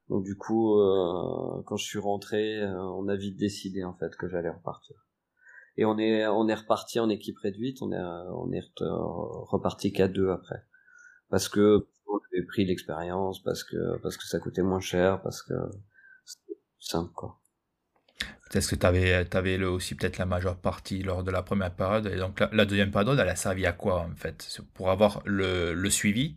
donc du coup, euh, quand je suis rentré, euh, on a vite décidé en fait que j'allais repartir. Et on est on est reparti en équipe réduite, on est on est reparti qu'à deux après, parce que on avait pris l'expérience, parce que parce que ça coûtait moins cher, parce que c'était simple quoi. Est-ce que tu avais, avais aussi peut-être la majeure partie lors de la première période et donc la, deuxième période, elle a servi à quoi en fait? Pour avoir le, le suivi?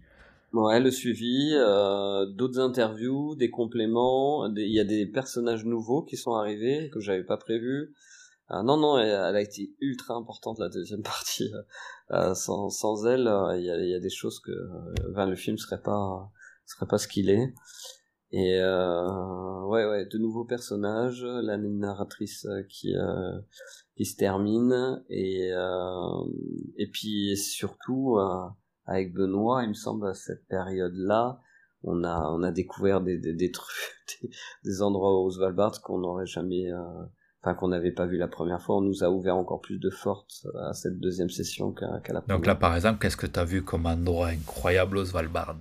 Ouais, le suivi, euh, d'autres interviews, des compléments. Il y a des personnages nouveaux qui sont arrivés que j'avais pas prévus. Euh, non, non, elle, a été ultra importante la deuxième partie. Euh, sans, sans elle, euh, il y, a, y, a, des choses que ben, le film serait pas serait pas ce qu'il est. Et ouais, ouais, de nouveaux personnages, la narratrice qui qui se termine et et puis surtout avec Benoît, il me semble, à cette période-là, on a, on a découvert des, des, des trucs, des, endroits au Svalbard qu'on n'aurait jamais, euh, enfin, qu'on n'avait pas vu la première fois. On nous a ouvert encore plus de force à cette deuxième session qu'à la première. Donc là, par exemple, qu'est-ce que tu as vu comme endroit incroyable au Svalbard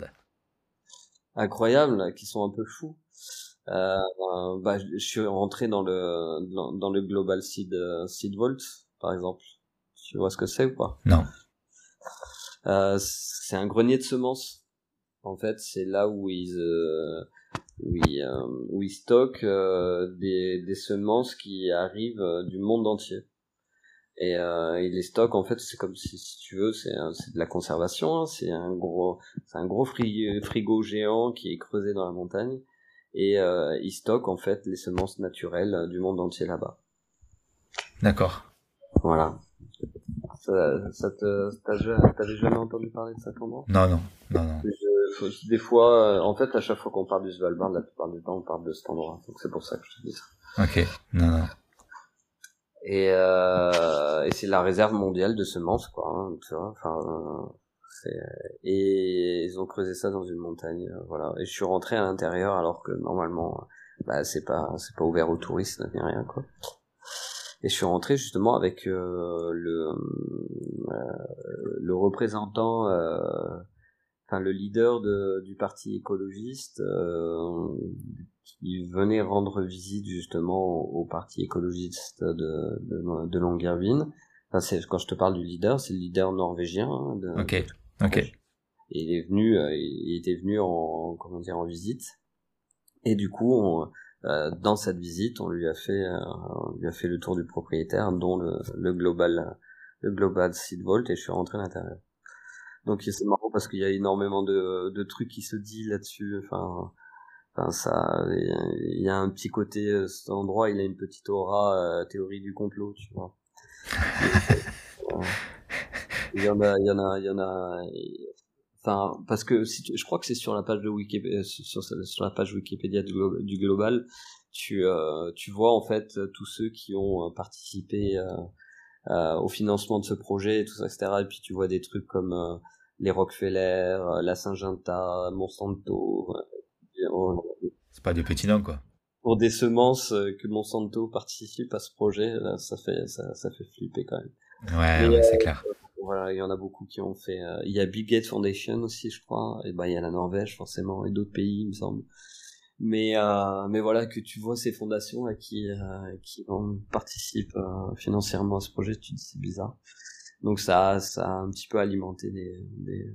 Incroyable, qui sont un peu fous. Euh, bah, je suis rentré dans le, dans, dans le Global Seed, euh, Seed Vault, par exemple. Tu vois ce que c'est ou pas? Non. Euh, c'est un grenier de semences. En fait, c'est là où ils euh, où ils, euh, où ils stockent des, des semences qui arrivent du monde entier. Et euh, ils les stockent en fait, c'est comme si, si tu veux, c'est de la conservation. Hein, c'est un gros, un gros frigo, géant qui est creusé dans la montagne et euh, ils stockent en fait les semences naturelles du monde entier là-bas. D'accord. Voilà. Ça, ça te, t'avais jamais entendu parler de cet endroit Non, non, non, non. Des fois, euh, en fait, à chaque fois qu'on parle du Svalbard, la plupart du temps, on parle de cet endroit. Donc c'est pour ça que je te dis ça. Ok, non, non. Et, euh, et c'est la réserve mondiale de semences, quoi. Hein, tu vois, enfin, et ils ont creusé ça dans une montagne, euh, voilà. Et je suis rentré à l'intérieur alors que normalement, bah, c'est pas, c'est pas ouvert aux touristes ni rien, quoi. Et je suis rentré justement avec euh, le euh, le représentant, euh, enfin le leader de, du parti écologiste qui venait rendre visite justement au, parti écologiste de de, de Longyearbyen. Enfin, c'est quand je te parle du leader, c'est le leader norvégien. Hein, de, ok. Ok. Et il est venu, il était venu en comment dire en visite. Et du coup, on, euh, dans cette visite, on lui a fait, euh, on lui a fait le tour du propriétaire, dont le, le global, le global seed vault, et je suis rentré à l'intérieur. Donc c'est marrant parce qu'il y a énormément de, de trucs qui se disent là-dessus. Enfin, enfin ça, il y a un petit côté, euh, cet endroit, il a une petite aura théorie du complot, tu vois. il y en a, il y en a, il y en a. Enfin, parce que si je crois que c'est sur la page de Wikipédia, euh, sur, sur la page Wikipédia du, du global, tu euh, tu vois en fait tous ceux qui ont euh, participé euh, au financement de ce projet et tout ça, etc. Et puis tu vois des trucs comme les Rockefeller, la Syngenta, Monsanto. c'est pas des petits noms quoi. Pour des semences que Monsanto participe à ce projet, là, ça fait ça, ça fait flipper quand même. Ouais, ouais c'est clair voilà, il y en a beaucoup qui ont fait. Euh, il y a Bill Gates Foundation aussi, je crois. Et ben il y a la Norvège forcément et d'autres pays, il me semble. Mais euh, mais voilà que tu vois ces fondations là qui euh, qui participent euh, financièrement à ce projet, tu te dis c'est bizarre. Donc ça ça a un petit peu alimenté des des,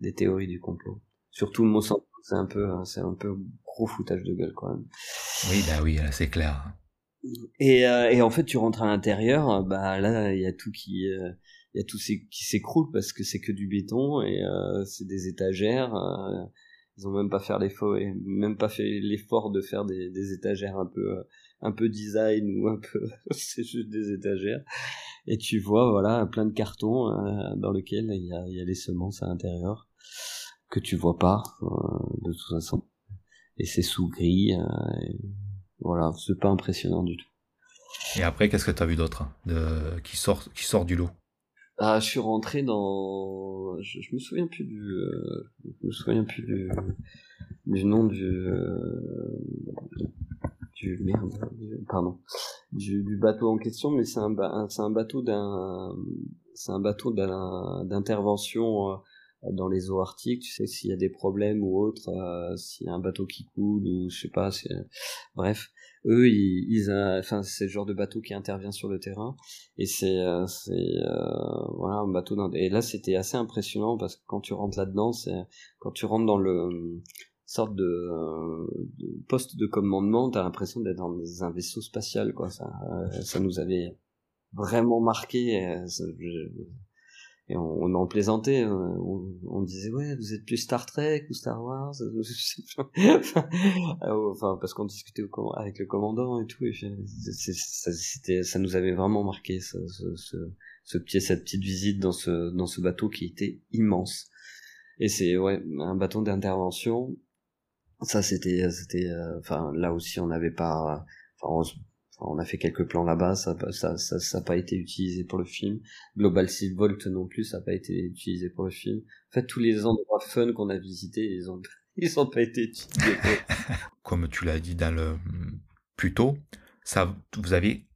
des théories du complot. Surtout le Monsanto, c'est un peu c'est un peu gros foutage de gueule quand même. Oui bah oui, c'est clair. Et, euh, et en fait, tu rentres à l'intérieur, bah là, il y a tout qui, il y a tout qui s'écroule parce que c'est que du béton et euh, c'est des étagères. Euh, ils ont même pas fait l'effort, même pas fait l'effort de faire des, étagères un peu, un peu design ou un peu, c'est juste des étagères. Et tu vois, voilà, plein de cartons euh, dans lesquels il y a, y les semences à l'intérieur que tu vois pas de toute façon. Et c'est sous gris. voilà, c'est pas impressionnant du tout. Et après, qu'est-ce que tu as vu d'autre hein, de... qui, sort, qui sort du lot? Ah, je suis rentré dans. Je, me souviens plus du. Euh, je me souviens plus du, du nom du. Euh, du merde. pardon. Du, du, bateau en question, mais c'est un, c'est un bateau d'un. C'est un bateau d'intervention euh, dans les eaux arctiques. Tu sais s'il y a des problèmes ou autre, s'il y a un bateau qui coule ou je sais pas. Bref eux ils, ils enfin c'est le genre de bateau qui intervient sur le terrain. Et c'est euh, c'est euh, voilà un bateau et là c'était assez impressionnant parce que quand tu rentres là dedans c'est quand tu rentres dans le sorte de, de poste de commandement t'as l'impression d'être dans un vaisseau spatial quoi. Ça euh, ça nous avait vraiment marqué et on, on en plaisantait euh, on, on, disait ouais vous êtes plus Star Trek ou Star Wars ah, enfin parce qu'on discutait avec le commandant et tout et ça, ça nous avait vraiment marqué ce, ce, ce, petit cette petite visite dans ce dans ce bateau qui était immense. Et c'est ouais un bateau d'intervention. Ça c'était c'était euh, enfin là aussi on n'avait pas enfin on a fait quelques plans là-bas, ça n'a ça, ça, ça pas été utilisé pour le film. Global Volt non plus, ça n'a pas été utilisé pour le film. En fait, tous les endroits fun qu'on a visités, ils ont, ils ont pas été utilisés. Comme tu l'as dit dans le plus tôt, ça, vous avez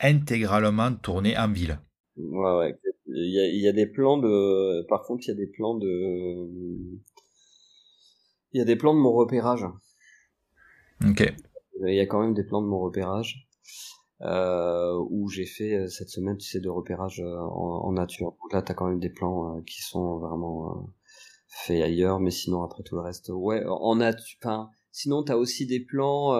intégralement tourné en ville. Ouais, ouais. Il y a, il y a des plans de, par contre, il y a des plans de, il y a des plans de mon repérage. Ok. Il y a quand même des plans de mon repérage euh, où j'ai fait euh, cette semaine, tu sais, de euh, en, nature. Donc là, t'as quand même des plans qui sont vraiment faits ailleurs, mais sinon après tout le reste, ouais, en nature. Enfin, sinon t'as aussi des plans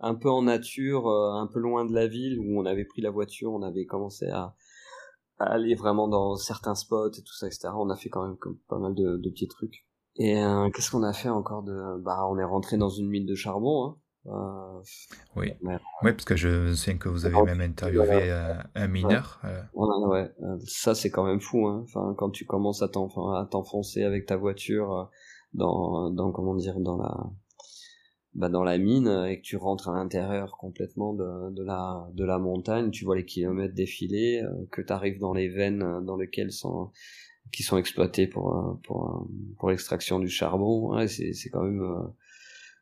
un peu en nature, un peu loin de la ville, où on avait pris la voiture, on avait commencé à, aller vraiment dans certains spots et tout ça, etc. On a fait quand même pas mal de, de petits trucs. Et qu'est-ce qu'on a fait encore de Bah, on est rentré dans une mine de charbon. Hein. Euh, oui. oui, parce que je souviens que vous avez même interviewé euh, un mineur. Euh. Ouais, ça c'est quand même fou. Hein. Enfin, quand tu commences à t'enfoncer avec ta voiture dans, dans comment dire, dans la, bah, dans la mine et que tu rentres à l'intérieur complètement de, de, la, de la montagne, tu vois les kilomètres défiler, que tu arrives dans les veines dans lesquelles sont qui sont exploitées pour pour pour l'extraction du charbon. Ouais, c'est c'est quand même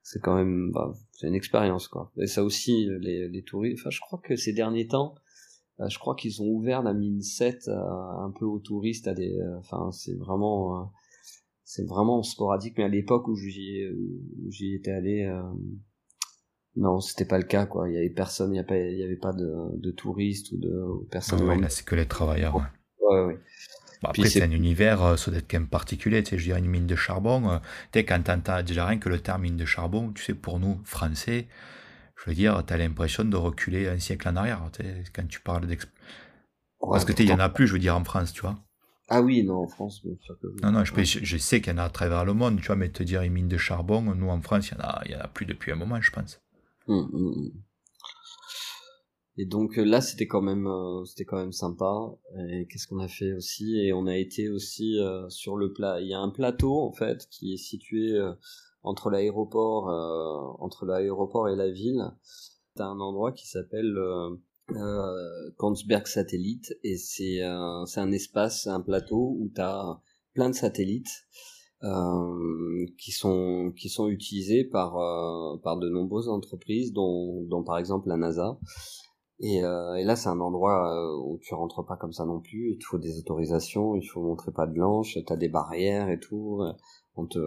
c'est quand même bah, c'est une expérience quoi. Et ça aussi les, les touristes enfin je crois que ces derniers temps euh, je crois qu'ils ont ouvert la mine 7 euh, un peu aux touristes à des euh, enfin c'est vraiment c'est vraiment sporadique mais à l'époque où j'y j'y étais allé non c'était pas le cas quoi. Il y avait personne il y avait pas il y avait pas de, de touristes ou de personnes ouais, là c'est que les travailleurs ouais ouais, ouais après, c'est un univers, euh, ça doit être quand même particulier. Tu sais, je dirais une mine de charbon. Euh, tu sais, quand tu entends déjà rien que le terme mine de charbon, tu sais, pour nous, Français, je veux dire, tu as l'impression de reculer un siècle en arrière. Tu sais, quand tu parles d'exp... Parce que tu il y en a plus, je veux dire, en France, tu vois. Ah oui, non, en France, bien sûr que Non, non, je, je, sais qu'il y en a à travers le monde, tu vois, mais te dire une mine de charbon, nous, en France, il y en a, il y en a plus depuis un moment, je pense. Hum, hum, hum. Et donc euh, là, c'était quand même, euh, c'était quand même sympa. Et qu'est-ce qu'on a fait aussi? Et on a été aussi euh, sur le plat. Il y a un plateau en fait qui est situé entre l'aéroport, entre l'aéroport et la ville. T'as un endroit qui s'appelle euh, Kongsberg Satellite et c'est c'est un espace, un plateau où t'as plein de satellites. Euh, qui sont qui sont utilisés par par de nombreuses entreprises dont dont par exemple la NASA et, euh, et là, c'est un endroit euh, où tu rentres pas comme ça non plus. Il te faut des autorisations, il faut montrer pas de blanche, t'as des barrières et tout. Euh, on te,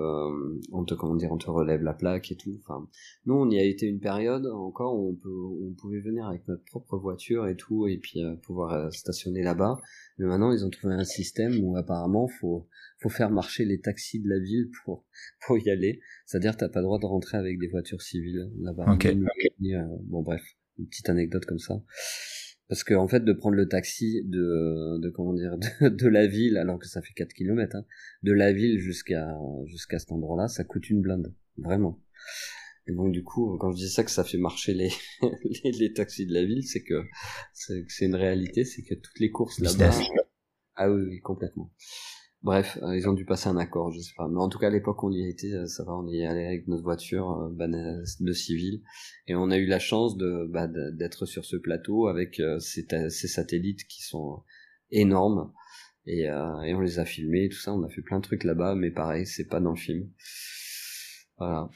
on te, comment dire, on te relève la plaque et tout. Enfin, nous, on y a été une période encore où on peut, on pouvait venir avec notre propre voiture et tout, et puis pouvoir stationner là-bas. Mais maintenant, ils ont trouvé un système où apparemment, faut, faut faire marcher les taxis de la ville pour, pour y aller. C'est-à-dire, t'as pas le droit de rentrer avec des voitures civiles là-bas. Okay. bon, bref une petite anecdote comme ça. Parce que en fait de prendre le taxi de, de comment dire de, la ville alors que ça fait 4 km hein, de la ville jusqu'à jusqu'à cet endroit-là ça coûte une blinde vraiment. Et donc du coup quand je dis ça que ça fait marcher les les, les taxis de la ville c'est que c'est une réalité c'est que toutes les courses là-bas ah oui, oui complètement Bref, euh, ils ont dû passer un accord, je sais pas. Mais en tout cas, à l'époque, on y était, ça va, on y allait avec notre voiture bah, de civil, et on a eu la chance de bah, d'être sur ce plateau avec ces, ces, satellites qui sont énormes, et, et on les a filmés, tout ça. On a fait plein de trucs là-bas, mais pareil, c'est pas dans le film. Voilà.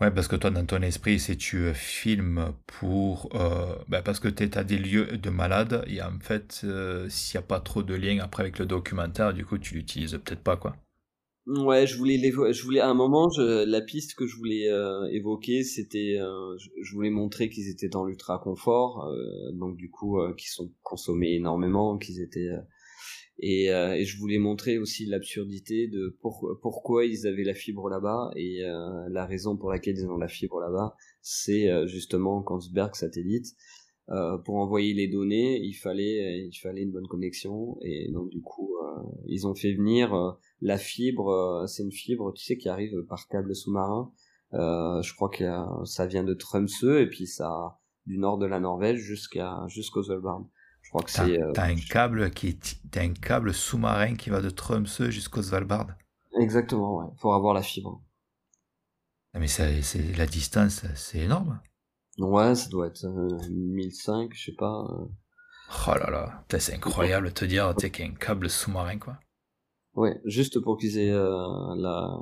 Ouais, parce que toi, dans ton esprit, si tu euh, filmes pour... Euh, ben parce que tu es à des lieux de malades, et en fait, euh, s'il n'y a pas trop de lien après avec le documentaire, du coup, tu l'utilises peut-être pas, quoi. Ouais, je voulais je voulais à un moment la piste que je voulais évoquer, c'était je, voulais montrer qu'ils étaient dans l'ultra confort, donc du coup qu'ils sont consommés énormément, qu'ils étaient et, euh, et, je voulais montrer aussi l'absurdité de pourquoi ils avaient la fibre là-bas et euh, la raison pour laquelle ils ont la fibre là-bas, c'est euh, justement Kongsberg satellite. Euh, pour envoyer les données, il fallait il fallait une bonne connexion et donc du coup ils ont fait venir la fibre. c'est une fibre, tu sais, qui arrive par câble sous-marin. je crois que ça vient de Tromsø et puis ça du nord de la Norvège jusqu'à jusqu'au Svalbard. Je crois que c'est. Euh, t'as un câble qui as un câble sous-marin qui va de Tromsø jusqu'au Svalbard. Exactement, ouais. Faut avoir la fibre. Ah, mais c'est la distance, c'est énorme. Ouais, ça doit être 1005, euh, je sais pas. Euh. Oh là là, c'est incroyable de te dire qu'il y a un câble sous-marin, quoi. Ouais, juste pour qu'ils aient la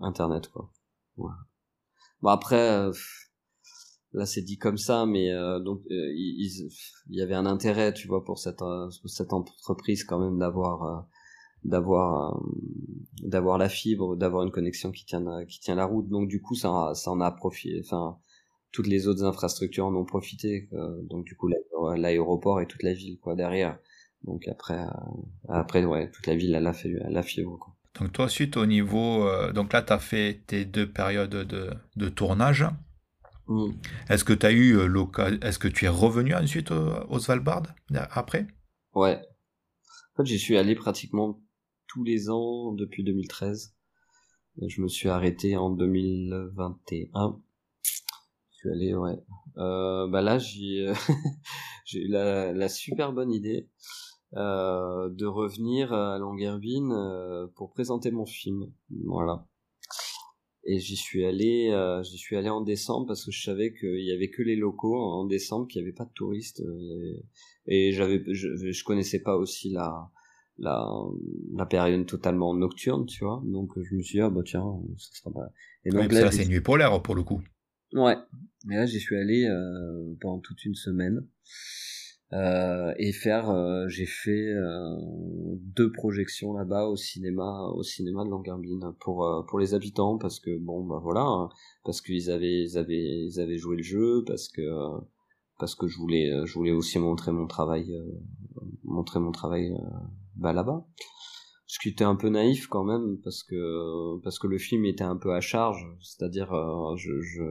internet, quoi. Ouais. Bon après, là c'est dit comme ça mais euh, donc euh, il, y avait un intérêt tu vois pour cette euh, entreprise quand même d'avoir d'avoir d'avoir la fibre d'avoir une connexion qui tient qui tient la route. Donc du coup ça en a profité enfin toutes les autres infrastructures en ont profité donc du coup l'aéroport et toute la ville quoi derrière. Donc après après ouais toute la ville a la fibre donc toi ensuite au niveau donc là tu as fait tes deux périodes de, de tournage Mm. Est-ce que tu as eu euh, l'occasion Est-ce que tu es revenu ensuite au, Svalbard après? Ouais. En fait, j'y suis allé pratiquement tous les ans depuis 2013. Je me suis arrêté en 2021. Je suis allé, ouais. Euh, bah là, j'ai j'ai eu la, la, super bonne idée euh, de revenir à Longyearbyen euh, pour présenter mon film. Voilà et j'y suis allé euh, j'y suis allé en décembre parce que je savais qu'il y avait que les locaux en décembre qu'il n'y avait pas de touristes euh, et, j'avais je, je connaissais pas aussi la la la période totalement nocturne tu vois. Donc je me suis dit ah bah tiens ça sera pas et donc là c'est nuit polaire pour le coup. Ouais. Mais là j'y suis allé euh, pendant toute une semaine euh, et faire euh, j'ai fait euh, deux projections là-bas au cinéma au cinéma de Longyearbyen pour pour les habitants parce que bon bah voilà hein, parce qu'ils avaient ils avaient ils avaient joué le jeu parce que parce que je voulais je voulais aussi montrer mon travail montrer mon travail bah là-bas. Ce qui était un peu naïf quand même parce que parce que le film était un peu à charge c'est-à-dire je, je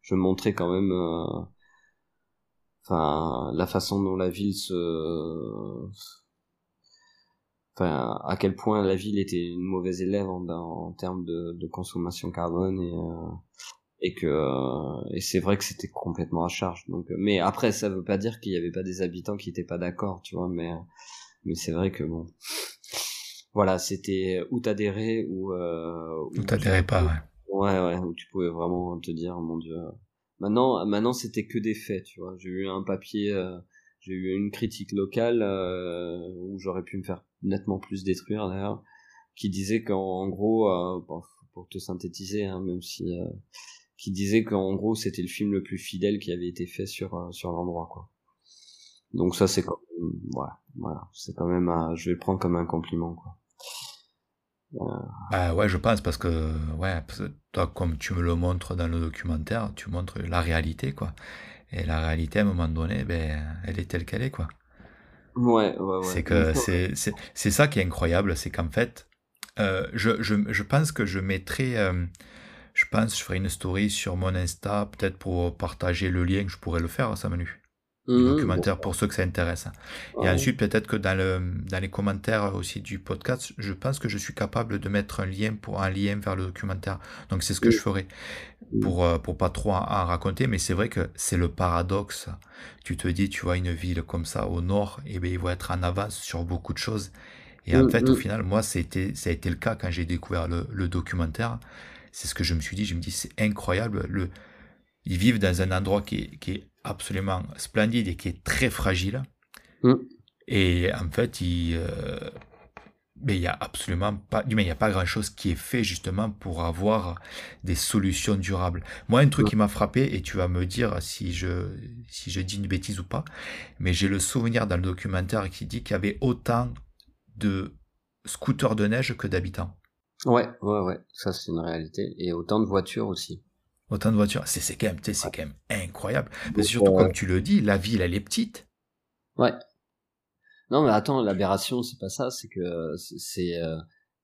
je montrais quand même enfin la façon dont la ville se enfin à quel point la ville était une mauvaise élève en, en termes de, de, consommation carbone et euh, et que euh, et c'est vrai que c'était complètement à charge. Donc mais après ça veut pas dire qu'il y avait pas des habitants qui étaient pas d'accord tu vois mais mais c'est vrai que bon voilà c'était ou t'adhérais ou euh, ou t'adhérais pas ouais. Ouais ouais où tu pouvais vraiment te dire mon dieu Maintenant, maintenant c'était que des faits, tu vois. J'ai eu un papier, euh, j'ai eu une critique locale euh, où j'aurais pu me faire nettement plus détruire d'ailleurs, qui disait qu'en gros, euh, pour te synthétiser, hein, même si, qui disait qu'en gros c'était le film le plus fidèle qui avait été fait sur sur l'endroit, quoi. Donc ça c'est quand voilà, voilà, c'est quand même, je vais le prendre comme un compliment, quoi. Bah ouais, je pense, parce que, ouais, toi, comme tu me le montres dans le documentaire, tu montres la réalité, quoi. Et la réalité, à un moment donné, ben, elle est telle qu'elle est, quoi. Ouais, ouais, ouais. C'est que c'est, ça qui est incroyable, c'est qu'en fait, euh, je, je, je, pense que je mettrai, euh, je pense, je ferai une story sur mon Insta, peut-être pour partager le lien, je pourrais le faire, ça menu. Mmh, documentaire pour ceux que ça intéresse. Et ensuite, peut-être que dans, le, dans les commentaires aussi du podcast, je pense que je suis capable de mettre un lien pour un lien vers le documentaire. Donc c'est ce que je ferai pour euh, pour pas trop en, raconter. Mais c'est vrai que c'est le paradoxe. Tu te dis, tu vois une ville comme ça au nord, et eh bien ils vont être en avance sur beaucoup de choses. Et en mm, fait, au mm. final, moi, ça a été, ça a été le cas quand j'ai découvert le, le documentaire. C'est ce que je me suis dit. Je me dis, c'est incroyable. Le, ils vivent dans un endroit qui est, qui est absolument splendide et qui est très fragile. Mm. Et en fait, il, euh, mais il y a absolument pas, mais il y a pas grand chose qui est fait justement pour avoir des solutions durables. Moi, un truc qui m'a frappé, et tu vas me dire si je, si je dis une bêtise ou pas, mais j'ai le souvenir dans le documentaire qui dit qu'il y avait autant de scooters de neige que d'habitants. Ouais, ouais, ouais, ça c'est une réalité. Et autant de voitures aussi. Autant de voitures, c'est quand même, c'est quand même incroyable. Mais surtout, comme tu le dis, la ville, elle est petite. Ouais, non, mais attends, l'aberration, c'est pas ça, c'est que c'est. Euh,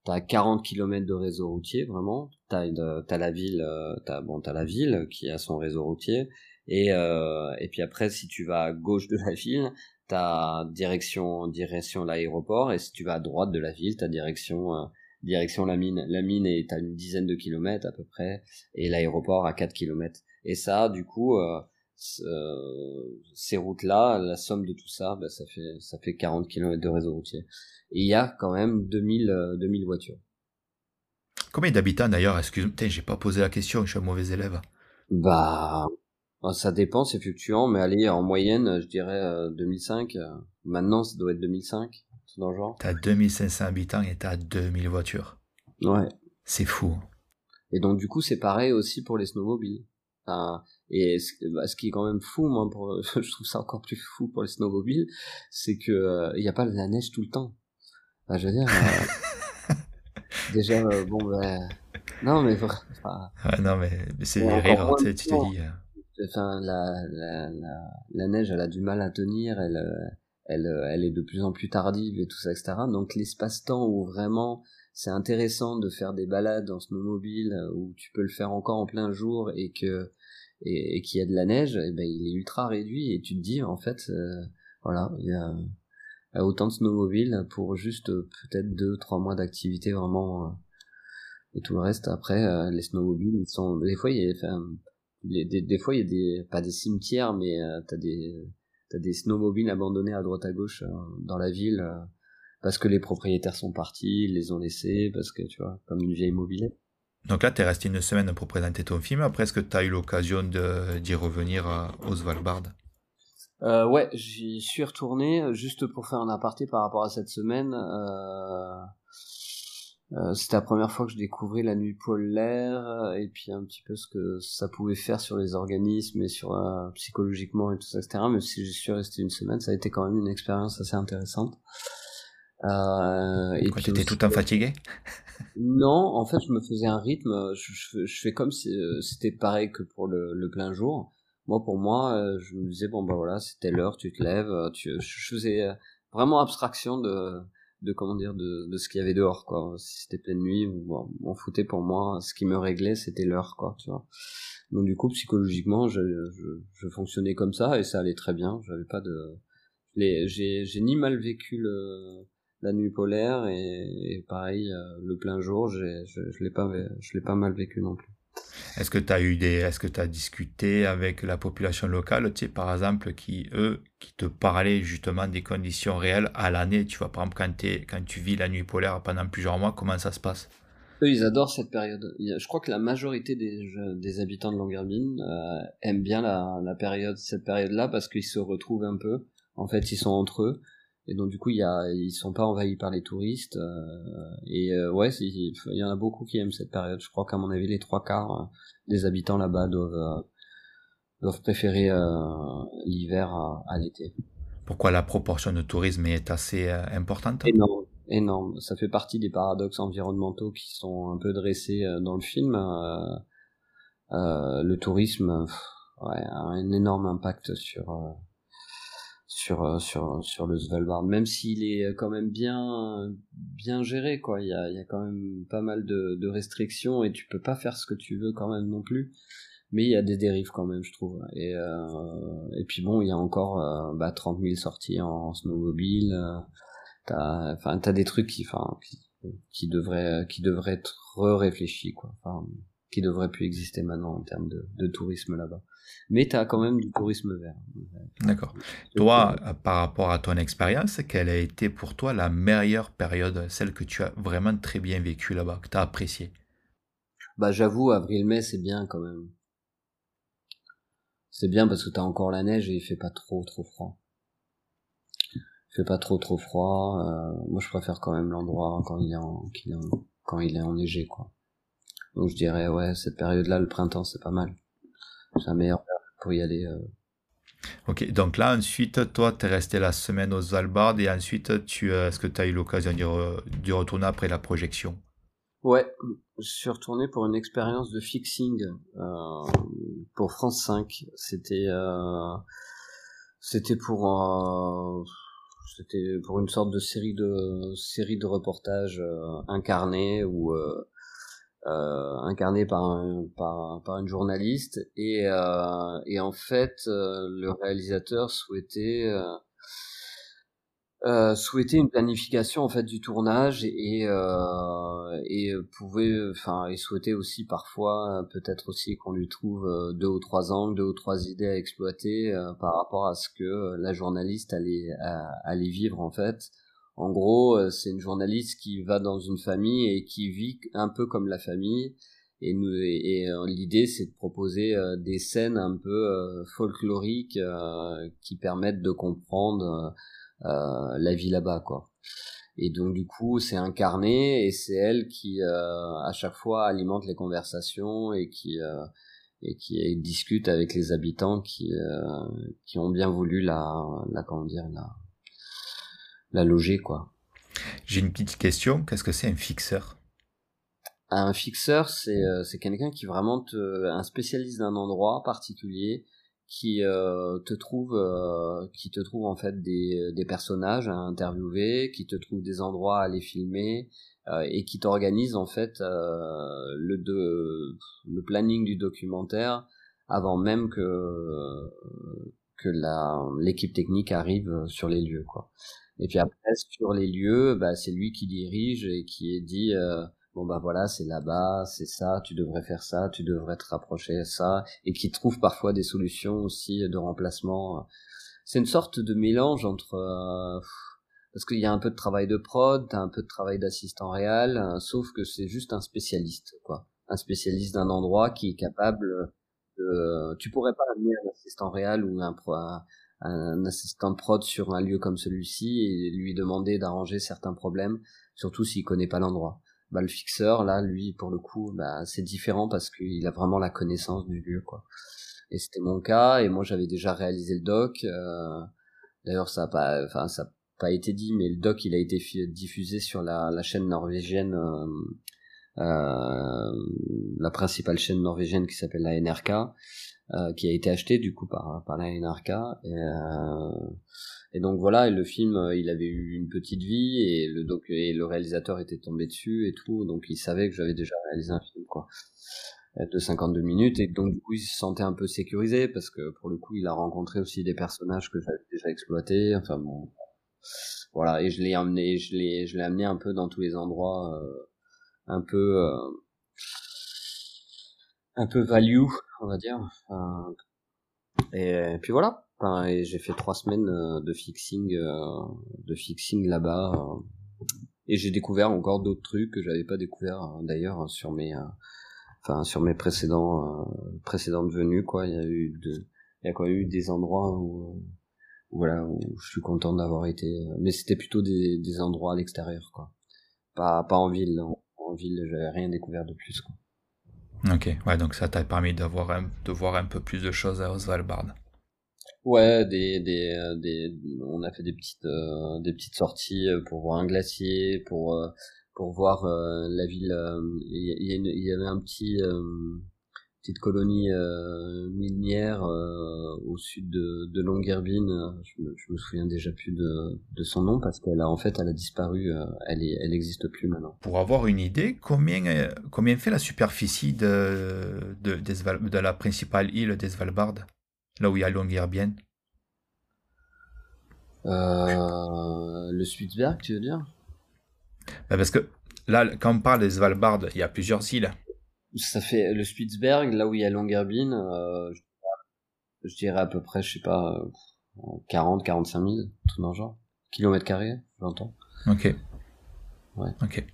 t'as 40 km de réseau routier, vraiment. T'as, as la ville, euh, t'as, bon, t'as la ville qui a son réseau routier. Et, euh, et puis après, si tu vas à gauche de la ville, t'as direction, direction l'aéroport. Et si tu vas à droite de la ville, t'as direction, euh, direction la mine. La mine est à une dizaine de kilomètres à peu près. Et l'aéroport à 4 kilomètres. Et ça, du coup, euh, euh, ces routes-là, la somme de tout ça, bah, ça fait ça fait 40 km de réseau routier. Et il y a quand même 2000 2000 euh, voitures. Combien d'habitants d'ailleurs Excuse-moi, j'ai pas posé la question, je suis un mauvais élève. Bah, bah ça dépend, c'est fluctuant, mais allez, en moyenne, je dirais 2005. Euh, maintenant, ça doit être 2005, dans le genre. T'as 2500 habitants et t'as 2000 voitures. Ouais. C'est fou. Et donc, du coup, c'est pareil aussi pour les snowmobiles. Enfin, et bah, ce, qui est quand même fou, moi, pour, je trouve ça encore plus fou pour les snowmobiles, c'est que euh, il n'y a pas de la neige tout le temps. Enfin, je veux dire, euh, déjà, euh, bon, ben, non, mais enfin, non, mais c'est rire, tu te dis. Enfin, la, la, la, la, neige, elle a du mal à tenir, elle, elle, elle est de plus en plus tardive et tout ça, etc. Donc l'espace-temps où vraiment c'est intéressant de faire des balades en snowmobile, où tu peux le faire encore en plein jour et que et, qu'il y a de la neige, et eh ben il est ultra réduit et tu te dis en fait euh, voilà il y a, autant de snowmobile pour juste euh, peut-être deux trois mois d'activité vraiment euh, et tout le reste après les snowmobiles ils sont des fois il y a enfin, des, des, fois il y a des pas des cimetières mais t'as des t'as des snowmobiles abandonnés à droite à gauche dans la ville parce que les propriétaires sont partis, ils les ont laissés parce que tu vois comme une vieille mobilette. Donc là, tu es resté une semaine pour présenter ton film. Après, est-ce que tu as eu l'occasion d'y revenir à Oswald euh, Ouais, j'y suis retourné juste pour faire un aparté par rapport à cette semaine. Euh, euh, C'était la première fois que je découvrais la nuit polaire et puis un petit peu ce que ça pouvait faire sur les organismes et sur euh, psychologiquement et tout ça, etc. Mais si j'y suis resté une semaine, ça a été quand même une expérience assez intéressante. Euh, et puis t'étais tout un fatigué? Non, en fait, je me faisais un rythme. Je, je, fais comme si euh, c'était pareil que pour le, le, plein jour. Moi, pour moi, euh, je me disais bon bah voilà, c'était l'heure, tu te lèves. Euh, tu, je faisais vraiment abstraction de de comment dire de, de ce qu'il y avait dehors quoi. Si c'était pleine nuit, bon, m'en foutait pour moi. Ce qui me réglait, c'était l'heure quoi, tu vois. Donc du coup, psychologiquement, je, je, je fonctionnais comme ça et ça allait très bien. J'avais pas de j'ai j'ai ni mal vécu le la nuit polaire et, pareil euh, le plein jour je, je l'ai pas je l'ai pas mal vécu non plus est-ce que tu as eu des est-ce que tu as discuté avec la population locale tu sais par exemple qui eux qui te parlaient justement des conditions réelles à l'année tu vois par exemple quand, quand tu vis la nuit polaire pendant plusieurs mois comment ça se passe? Eux ils adorent cette période. Je crois que la majorité des, habitants de Longyearbyen euh, aiment bien la, période cette période là parce qu'ils se retrouvent un peu. En fait ils sont entre eux et donc du coup il y a ils sont pas envahis par les touristes euh, et euh, ouais il y en a beaucoup qui aiment cette période. Je crois qu'à mon avis les trois quarts euh, des habitants là-bas doivent doivent préférer l'hiver à, l'été. Pourquoi la proportion de tourisme est assez importante? Énorme énorme. Ça fait partie des paradoxes environnementaux qui sont un peu dressés dans le film le tourisme ouais, a un énorme impact sur sur euh, sur sur le Svalbard même s'il est euh, quand même bien bien géré quoi. Il y a il y a quand même pas mal de, restrictions et tu peux pas faire ce que tu veux quand même non plus. Mais il y a des dérives quand même je trouve. Et euh, et puis bon il y a encore euh, bah, 30 000 sorties en, snowmobile. T'as enfin t'as des trucs qui enfin qui, qui devraient qui devraient être réfléchis quoi. Qui devraient plus exister maintenant en termes de, de tourisme là-bas mais t'as quand même du tourisme vert D'accord. Toi, par rapport à ton expérience, quelle a été pour toi la meilleure période, celle que tu as vraiment très bien vécue là-bas, que tu as appréciée? Bah j'avoue, avril-mai, c'est bien quand même. C'est bien parce que t'as encore la neige et il fait pas trop trop froid. Il fait pas trop trop froid. Euh, moi je préfère quand même l'endroit quand il est en, quand il est enneigé quoi. Donc je dirais ouais cette période-là, le printemps c'est pas mal. C'est la meilleure période pour y aller. Euh, Ok, donc là, ensuite, toi, tu es resté la semaine aux Svalbard et ensuite, tu, euh, est-ce que tu as eu l'occasion d'y, retourner après la projection? Ouais, je suis retourné pour une expérience de fixing euh, pour France 5. C'était euh, c'était pour c'était pour une sorte de série de série de reportages incarnés où euh, incarné par, un, par, une journaliste. Et, euh, en fait euh, le réalisateur souhaitait euh, une planification en fait du tournage et euh, souhaitait aussi parfois peut-être aussi qu'on lui trouve deux ou trois angles deux ou trois idées à exploiter par rapport à ce que la journaliste allait vivre en fait en gros, euh, c'est une journaliste qui va dans une famille et qui vit un peu comme la famille. Et, nous, et, euh, l'idée, c'est de proposer euh, des scènes un peu folkloriques qui permettent de comprendre la vie là-bas, quoi. Et donc du coup, c'est incarné et c'est elle qui, à chaque fois, alimente les conversations et qui et qui discute avec les habitants qui qui ont bien voulu la la comment dire la la loger, quoi. J'ai une petite question. Qu'est-ce que c'est un fixeur? Un fixeur, c'est euh, c'est quelqu'un qui vraiment te, un spécialiste d'un endroit particulier qui euh, te trouve euh, qui te trouve en fait des, des personnages à interviewer, qui te trouve des endroits à aller filmer et qui t'organise en fait le de, le planning du documentaire avant même que que la l'équipe technique arrive sur les lieux quoi. Et puis après, sur les lieux, bah, c'est lui qui dirige et qui est dit, euh, bon bah voilà, c'est là-bas, c'est ça, tu devrais faire ça, tu devrais te rapprocher de ça, et qui trouve parfois des solutions aussi de remplacement. C'est une sorte de mélange entre... Euh, parce qu'il y a un peu de travail de prod, t'as un peu de travail d'assistant réel, euh, sauf que c'est juste un spécialiste, quoi. Un spécialiste d'un endroit qui est capable Tu pourrais pas amener un assistant réel ou un, un assistant prod sur un lieu comme celui-ci et lui demander d'arranger certains problèmes, surtout s'il connaît pas l'endroit. Bah, le fixeur, là, lui, pour le coup, bah, c'est différent parce qu'il a vraiment la connaissance du lieu, quoi. Et c'était mon cas, et moi j'avais déjà réalisé le doc. Euh, d'ailleurs, ça a pas, été dit, mais le doc, il a été diffusé sur la, chaîne norvégienne, euh, la principale chaîne norvégienne qui s'appelle la NRK. Euh, qui a été acheté du coup par par la NRK et, euh, et donc voilà et le film euh, il avait eu une petite vie et le doc et le réalisateur était tombé dessus et tout. Donc il savait que j'avais déjà réalisé un film quoi de 52 minutes. Et donc du coup il se sentait un peu sécurisé parce que pour le coup il a rencontré aussi des personnages que j'avais déjà exploités. Enfin bon voilà. Et je l'ai amené je l'ai je l'ai amené un peu dans tous les endroits euh, un peu euh, un peu value, on va dire. et, puis voilà. j'ai fait trois semaines euh, de fixing, euh, de fixing là-bas. Euh. et j'ai découvert encore d'autres trucs que j'avais pas découvert d'ailleurs sur mes, enfin sur mes précédents, précédentes venues quoi. Il y a eu il y a quand eu des endroits où, voilà, où je suis content d'avoir été. Mais c'était plutôt des, des endroits à l'extérieur quoi. Pas, pas en ville. En ville, j'avais rien découvert de plus quoi. Ok, ouais, donc ça t'a permis de voir, un, de voir un peu plus de choses à Svalbard. Ouais, des, des, euh, des, on a fait des petites, euh, des petites sorties euh, pour voir un glacier, pour, pour voir la ville. Il y, y, avait un petit, petite colonie euh, minière euh, au sud de, de Longyearbyen. Je me, je me souviens déjà plus de, de son nom parce qu'elle a en fait elle a disparu. Euh, elle est, elle n'existe plus maintenant. Pour avoir une idée, combien combien fait la superficie de de, de la principale île des Svalbard, là où il y a Longyearbyen Le Spitzberg, tu veux dire? Bah, Parce que là, quand on parle des Svalbard, il y a plusieurs îles ça fait le Spitzberg, là où il y a Longyearbyen, euh, je, dirais à peu près, je sais pas, 40, 45 000, tout dans le genre. Kilomètres carrés, j'entends. Ok. Ouais. Ok.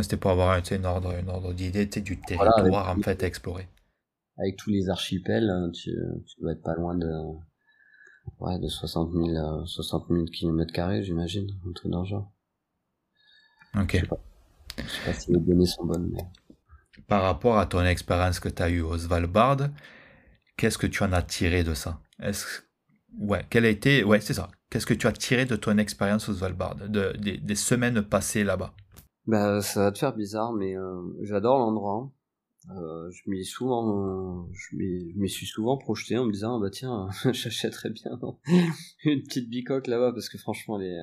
C'était pour avoir une ordre, une ordre d'idée du territoire en fait à explorer. Avec tous les archipels, hein, tu, tu dois être pas loin de, ouais, de 60 000, 60 000 km carrés, j'imagine, un truc dans le genre. Ok. Je sais pas, je sais pas si les données sont bonnes, mais par rapport à ton expérience que tu as eue au Svalbard, qu'est-ce que tu en as tiré de ça? Est-ce ouais, quelle a été ouais, c'est ça. Qu'est-ce que tu as tiré de ton expérience au Svalbard, de, des, semaines passées là-bas? Bah, ça va te faire bizarre, mais euh, j'adore l'endroit. Euh, je m'y souvent, je m'y suis souvent projeté en me disant bah tiens, j'achèterais bien une petite bicoque là-bas parce que franchement les,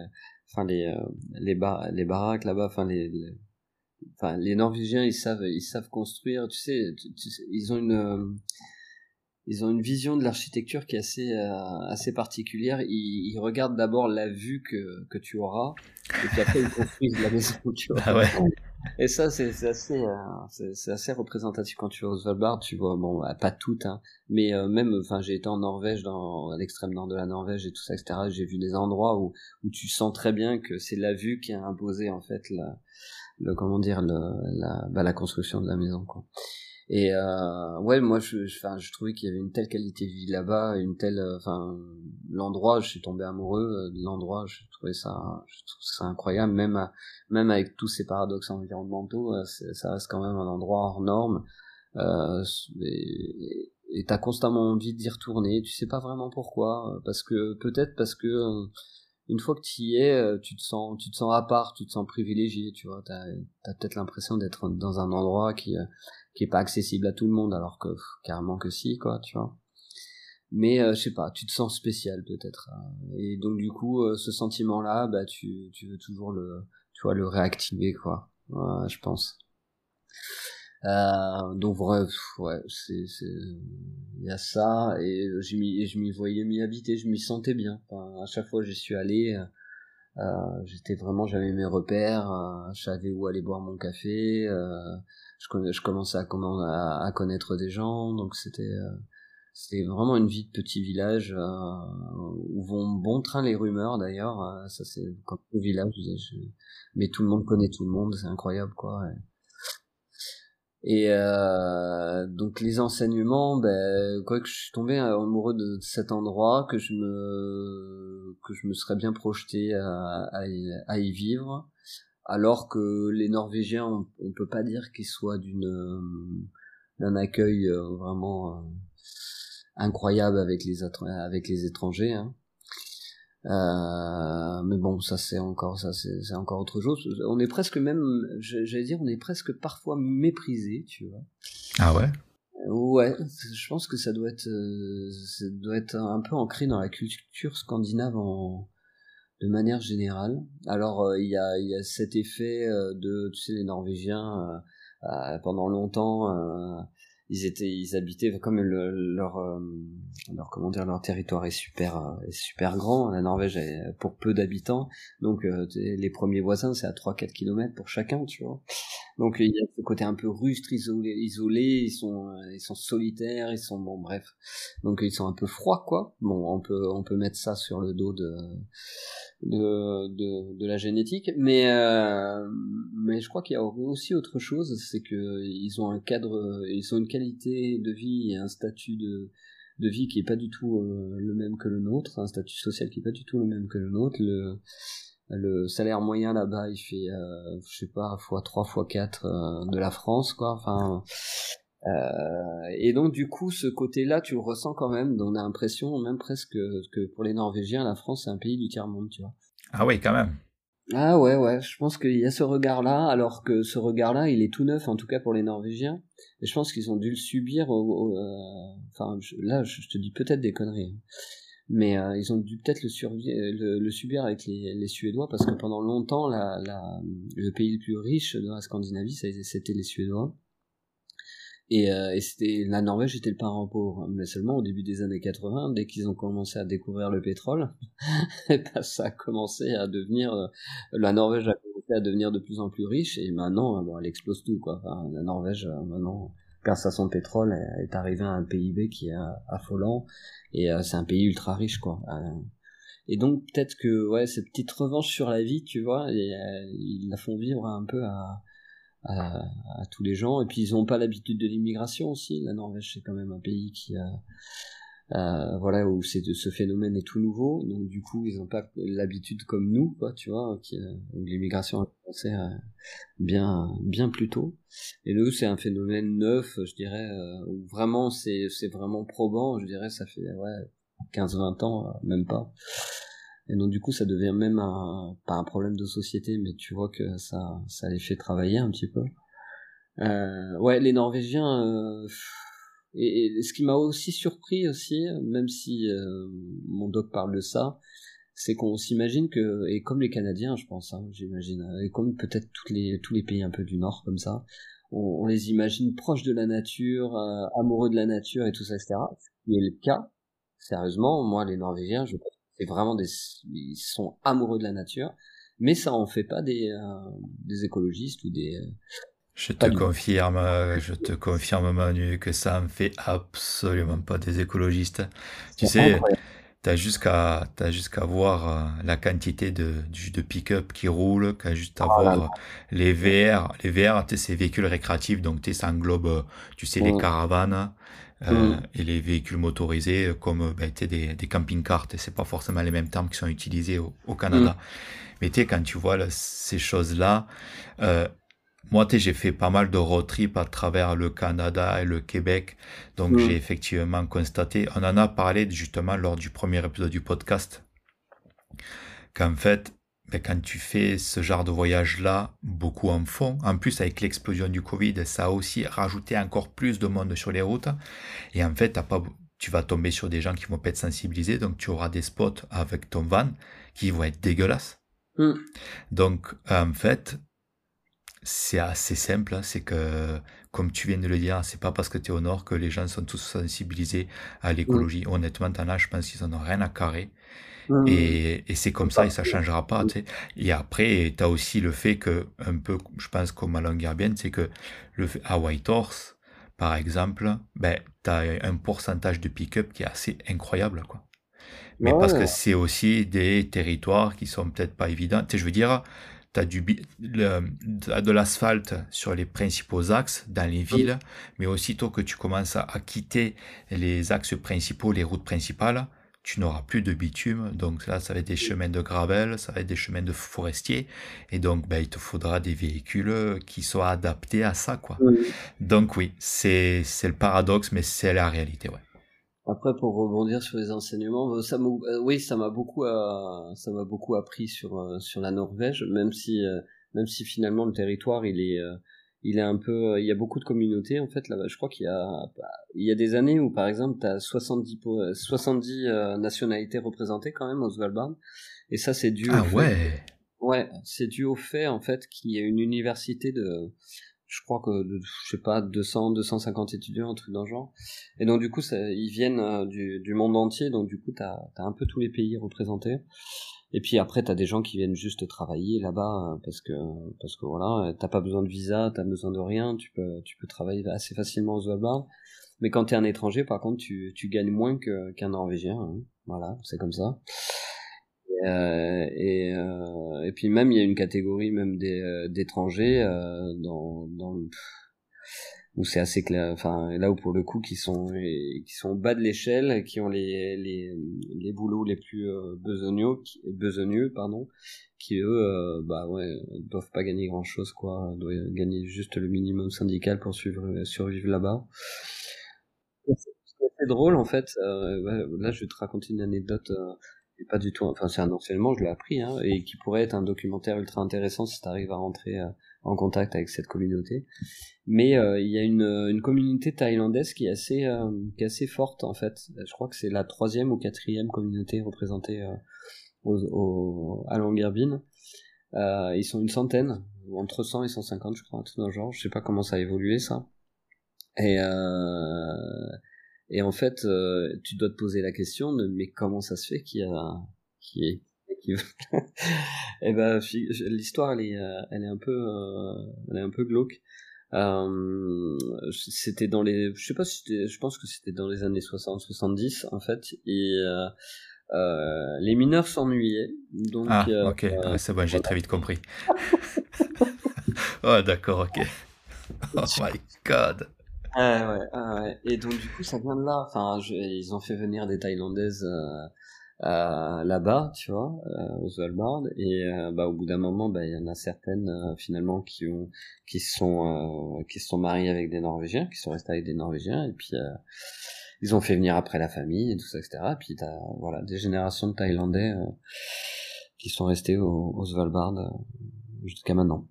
enfin les euh, les, les baraques là-bas, enfin les enfin les Norvégiens ils savent ils savent construire tu sais, ils ont une euh, ils ont une vision de l'architecture qui est assez euh, assez particulière. Ils, ils regardent d'abord la vue que que tu auras et puis après ils construisent la maison tu vois ah ouais. et ça c'est assez euh, c'est assez représentatif. Quand tu vas au Svalbard tu vois bon bah, pas toutes hein, mais même enfin j'ai été en Norvège dans à l'extrême nord de la Norvège et tout ça etc j'ai vu des endroits où où tu sens très bien que c'est la vue qui a imposé en fait la le comment dire le, la, bah, la construction de la maison quoi. Et euh, ouais moi je enfin je, trouvais qu'il y avait une telle qualité de vie là-bas une telle euh, enfin l'endroit je suis tombé amoureux euh, de l'endroit je trouvais ça je trouve ça incroyable. Même même avec tous ces paradoxes environnementaux euh, ça reste quand même un endroit hors norme. Euh, et t'as constamment envie d'y retourner tu sais pas vraiment pourquoi parce que peut-être parce que une fois que tu y es, euh, tu te sens, tu te sens à part, tu te sens privilégié, tu vois. T'as as, peut-être l'impression d'être dans un endroit qui euh, qui est pas accessible à tout le monde, alors que carrément que si, quoi, tu vois. Mais euh, je sais pas, tu te sens spécial peut-être. et donc du coup, ce sentiment-là, bah tu tu veux toujours le, tu vois, le réactiver, quoi. je pense. Euh, donc bref, ouais, c'est, il y a ça et je m'y, je m'y voyais m'y habiter, je m'y sentais bien. Enfin, à chaque fois j'y suis allé, euh, j'étais vraiment, j'avais mes repères, euh, je savais où aller boire mon café, euh, je, je commençais à, à, connaître des gens, donc c'était, euh, c'était vraiment une vie de petit village où vont bon train les rumeurs d'ailleurs. ça c'est comme au village, mais tout le monde connaît tout le monde, c'est incroyable quoi. Et euh, donc les enseignements, ben, quoi que je suis tombé amoureux de cet endroit, que je me que je me serais bien projeté à, y, vivre, alors que les Norvégiens, on, peut pas dire qu'ils soient d'une d'un accueil euh, vraiment euh, incroyable avec les avec les étrangers. Hein. Euh, mais bon, ça c'est encore ça c'est encore autre chose. On est presque même, j'allais dire, on est presque parfois méprisé, tu vois. Ah ouais? Ouais, je pense que ça doit être, euh, ça doit être un peu ancré dans la culture scandinave en, de manière générale. Alors euh, il y a il y a cet effet de, tu sais, les Norvégiens pendant longtemps ils étaient ils habitaient comme leur euh, leur comment dire leur territoire est super euh, est super grand. La Norvège est pour peu d'habitants. Donc euh, les premiers voisins c'est à 3 4 km pour chacun tu vois. Donc il y a ce côté un peu rustre isolé isolé. Ils sont ils sont solitaires. Ils sont bon bref. Donc ils sont un peu froids quoi. Bon on peut on peut mettre ça sur le dos de de, de, de la génétique, mais euh, mais je crois qu'il y a aussi autre chose, c'est que ils ont un cadre, ils ont une qualité de vie et un statut de de vie qui est pas du tout euh, le même que le nôtre, un statut social qui est pas du tout le même que le nôtre. Le le salaire moyen là-bas, il fait euh, je sais pas fois 3 fois 4 euh, de la France quoi. Enfin euh, et donc du coup, ce côté-là, tu le ressens quand même. On a l'impression, même presque, que pour les Norvégiens, la France c'est un pays du tiers monde, tu vois. Ah oui, quand même. Ah ouais, ouais. Je pense qu'il y a ce regard-là, alors que ce regard-là, il est tout neuf, en tout cas pour les Norvégiens. Et je pense qu'ils ont dû le subir. Au, euh, Enfin, là, je te dis peut-être des conneries. Hein. Mais euh, ils ont dû peut-être le, le, subir avec les, les, Suédois parce que pendant longtemps, la, la, le pays le plus riche de la Scandinavie, c'était les Suédois. Et, euh, et c'était la Norvège était le parent pauvre, mais seulement au début des années 80, dès qu'ils ont commencé à découvrir le pétrole, et ben ça a commencé à devenir euh, la Norvège a commencé à devenir de plus en plus riche et maintenant euh, bon, elle explose tout quoi. Enfin, la Norvège euh, maintenant grâce à son pétrole, est arrivé à un PIB qui est affolant et c'est un pays ultra riche quoi. et donc peut-être que ouais cette petite revanche sur la vie, tu vois, ils la font vivre un peu à, à, à, tous les gens. Et puis ils n'ont pas l'habitude de l'immigration aussi. La Norvège c'est quand même un pays qui a euh, voilà où c'est ce phénomène est tout nouveau donc du coup ils n'ont pas l'habitude comme nous quoi tu vois qui, euh, l'immigration a commencé euh, bien bien plus tôt et nous c'est un phénomène neuf je dirais euh, où vraiment c'est c'est vraiment probant je dirais ça fait ouais 15 20 ans même pas et donc du coup ça devient même pas un problème de société mais tu vois que ça ça les fait travailler un petit peu ouais les norvégiens et, ce qui m'a aussi surpris aussi, même si euh, mon doc parle de ça, c'est qu'on s'imagine que, et comme les Canadiens, je pense, hein, j'imagine, et comme peut-être tous les tous les pays un peu du Nord comme ça, on, les imagine proches de la nature, euh, amoureux de la nature et tout ça, etc. Ce est le cas. Sérieusement, moi, les Norvégiens, je c'est vraiment des, ils sont amoureux de la nature, mais ça en fait pas des euh, des écologistes ou des je te confirme, je te confirme Manu que ça ne fait absolument pas des écologistes. Tu sais, tu as jusqu'à jusqu'à voir euh, la quantité de de pick-up qui roule, qu'à juste à oh voir les VR, les VR, tu sais, ces véhicules récréatifs, donc tu ça englobe, tu sais, les mm. caravanes. Euh, mm. et les véhicules motorisés comme ben, des, des camping-cars, c'est pas forcément les mêmes termes qui sont utilisés au, Canada. Mm. Mais tu quand tu vois ces choses-là, euh, moi, j'ai fait pas mal de road trip à travers le Canada et le Québec. Donc, j'ai effectivement constaté, on en a parlé justement lors du premier épisode du podcast, qu'en fait, ben, quand tu fais ce genre de voyage-là, beaucoup en font. En plus, avec l'explosion du Covid, ça a aussi rajouté encore plus de monde sur les routes. Et en fait, pas, tu vas tomber sur des gens qui vont pas être sensibilisés. Donc, tu auras des spots avec ton van qui vont être dégueulasses. Mm. Donc, en fait, c'est assez simple, hein, c'est que, comme tu viens de le dire, c'est pas parce que tu es au nord que les gens sont tous sensibilisés à l'écologie. Honnêtement, t'en as, je pense qu'ils en ont rien à carrer. Et, et c'est comme ça et ça changera pas. Tu sais. Et après, tu as aussi le fait que, un peu, je pense comme à Longyearbyen, c'est que le, à Whitehorse, par exemple, ben, tu as un pourcentage de pick-up qui est assez incroyable. quoi. Mais parce que c'est aussi des territoires qui sont peut-être pas évidents. Tu sais, je veux dire, tu as, du, de l'asphalte sur les principaux axes dans les villes, mais aussitôt que tu commences à, quitter les axes principaux, les routes principales, tu n'auras plus de bitume. Donc là, ça va être des chemins de gravel, ça va être des chemins de forestiers. Et donc, ben, il te faudra des véhicules qui soient adaptés à ça. quoi. Donc oui, c'est le paradoxe, mais c'est la réalité. Ouais. Après, pour rebondir sur les enseignements, euh, ça euh, oui, ça m'a beaucoup, euh, ça m'a beaucoup appris sur sur la Norvège, même si même si finalement le territoire il est il est un peu, il y a beaucoup de communautés en fait là-bas. Je crois qu'il y a il y a des années où par exemple tu as 70 70 nationalités représentées quand même au Svalbard, et ça c'est dû. Ah ouais. ouais, c'est dû au fait en fait qu'il y a une université de je crois que je sais pas 200 250 étudiants un truc dans le genre et donc du coup ça, ils viennent euh, du, du, monde entier donc du coup t'as as un peu tous les pays représentés et puis après t'as des gens qui viennent juste travailler là-bas euh, parce que parce que voilà t'as pas besoin de visa t'as besoin de rien tu peux tu peux travailler assez facilement au Svalbard mais quand t'es un étranger par contre tu, tu gagnes moins qu'un norvégien hein. voilà c'est comme ça euh, et, euh, et puis même il y a une catégorie même euh, d'étrangers euh, dans dans le, où c'est assez clair enfin là où pour le coup qui sont qui sont bas de l'échelle qui ont les les les boulots les plus euh, besogneux besogneux pardon qui eux bah ouais doivent pas gagner grand chose quoi doivent gagner juste le minimum syndical pour survivre là-bas. C'est drôle en fait là je vais te raconter une anecdote pas du tout, enfin c'est un enseignement, je l'ai appris, hein, et qui pourrait être un documentaire ultra intéressant si tu arrives à rentrer euh, en contact avec cette communauté. Mais euh, il y a une, une, communauté thaïlandaise qui est assez, euh, qui est assez forte en fait. Je crois que c'est la troisième ou quatrième communauté représentée au, à Longyearbyen. ils sont une centaine, entre 100 et 150 je crois, tout le genre. Je sais pas comment ça a évolué ça. Et et en fait, euh, tu dois te poser la question de mais comment ça se fait qu'il y a qui est qui... et ben l'histoire elle est euh, elle est un peu euh, elle est un peu glauque. Euh, c'était dans les, je sais pas si je pense que c'était dans les années 60-70 en fait, et euh, euh, les mineurs s'ennuyaient. Donc, ah, ok, c'est bon, j'ai très vite compris. oh, d'accord, ok. Oh my god. Ah ouais, ah ouais. Et donc du coup, ça vient de là. Enfin, ils ont fait venir des Thaïlandaises euh, là-bas, tu vois, euh, aux Svalbard. Et euh, bah, au bout d'un moment, bah, il y en a certaines finalement qui ont, qui sont, qui se sont mariées avec des Norvégiens, qui sont restés avec des Norvégiens, et puis ils ont fait venir après la famille et tout ça, etc. Et puis t'as voilà des générations de Thaïlandais qui sont restés au, au Svalbard jusqu'à maintenant.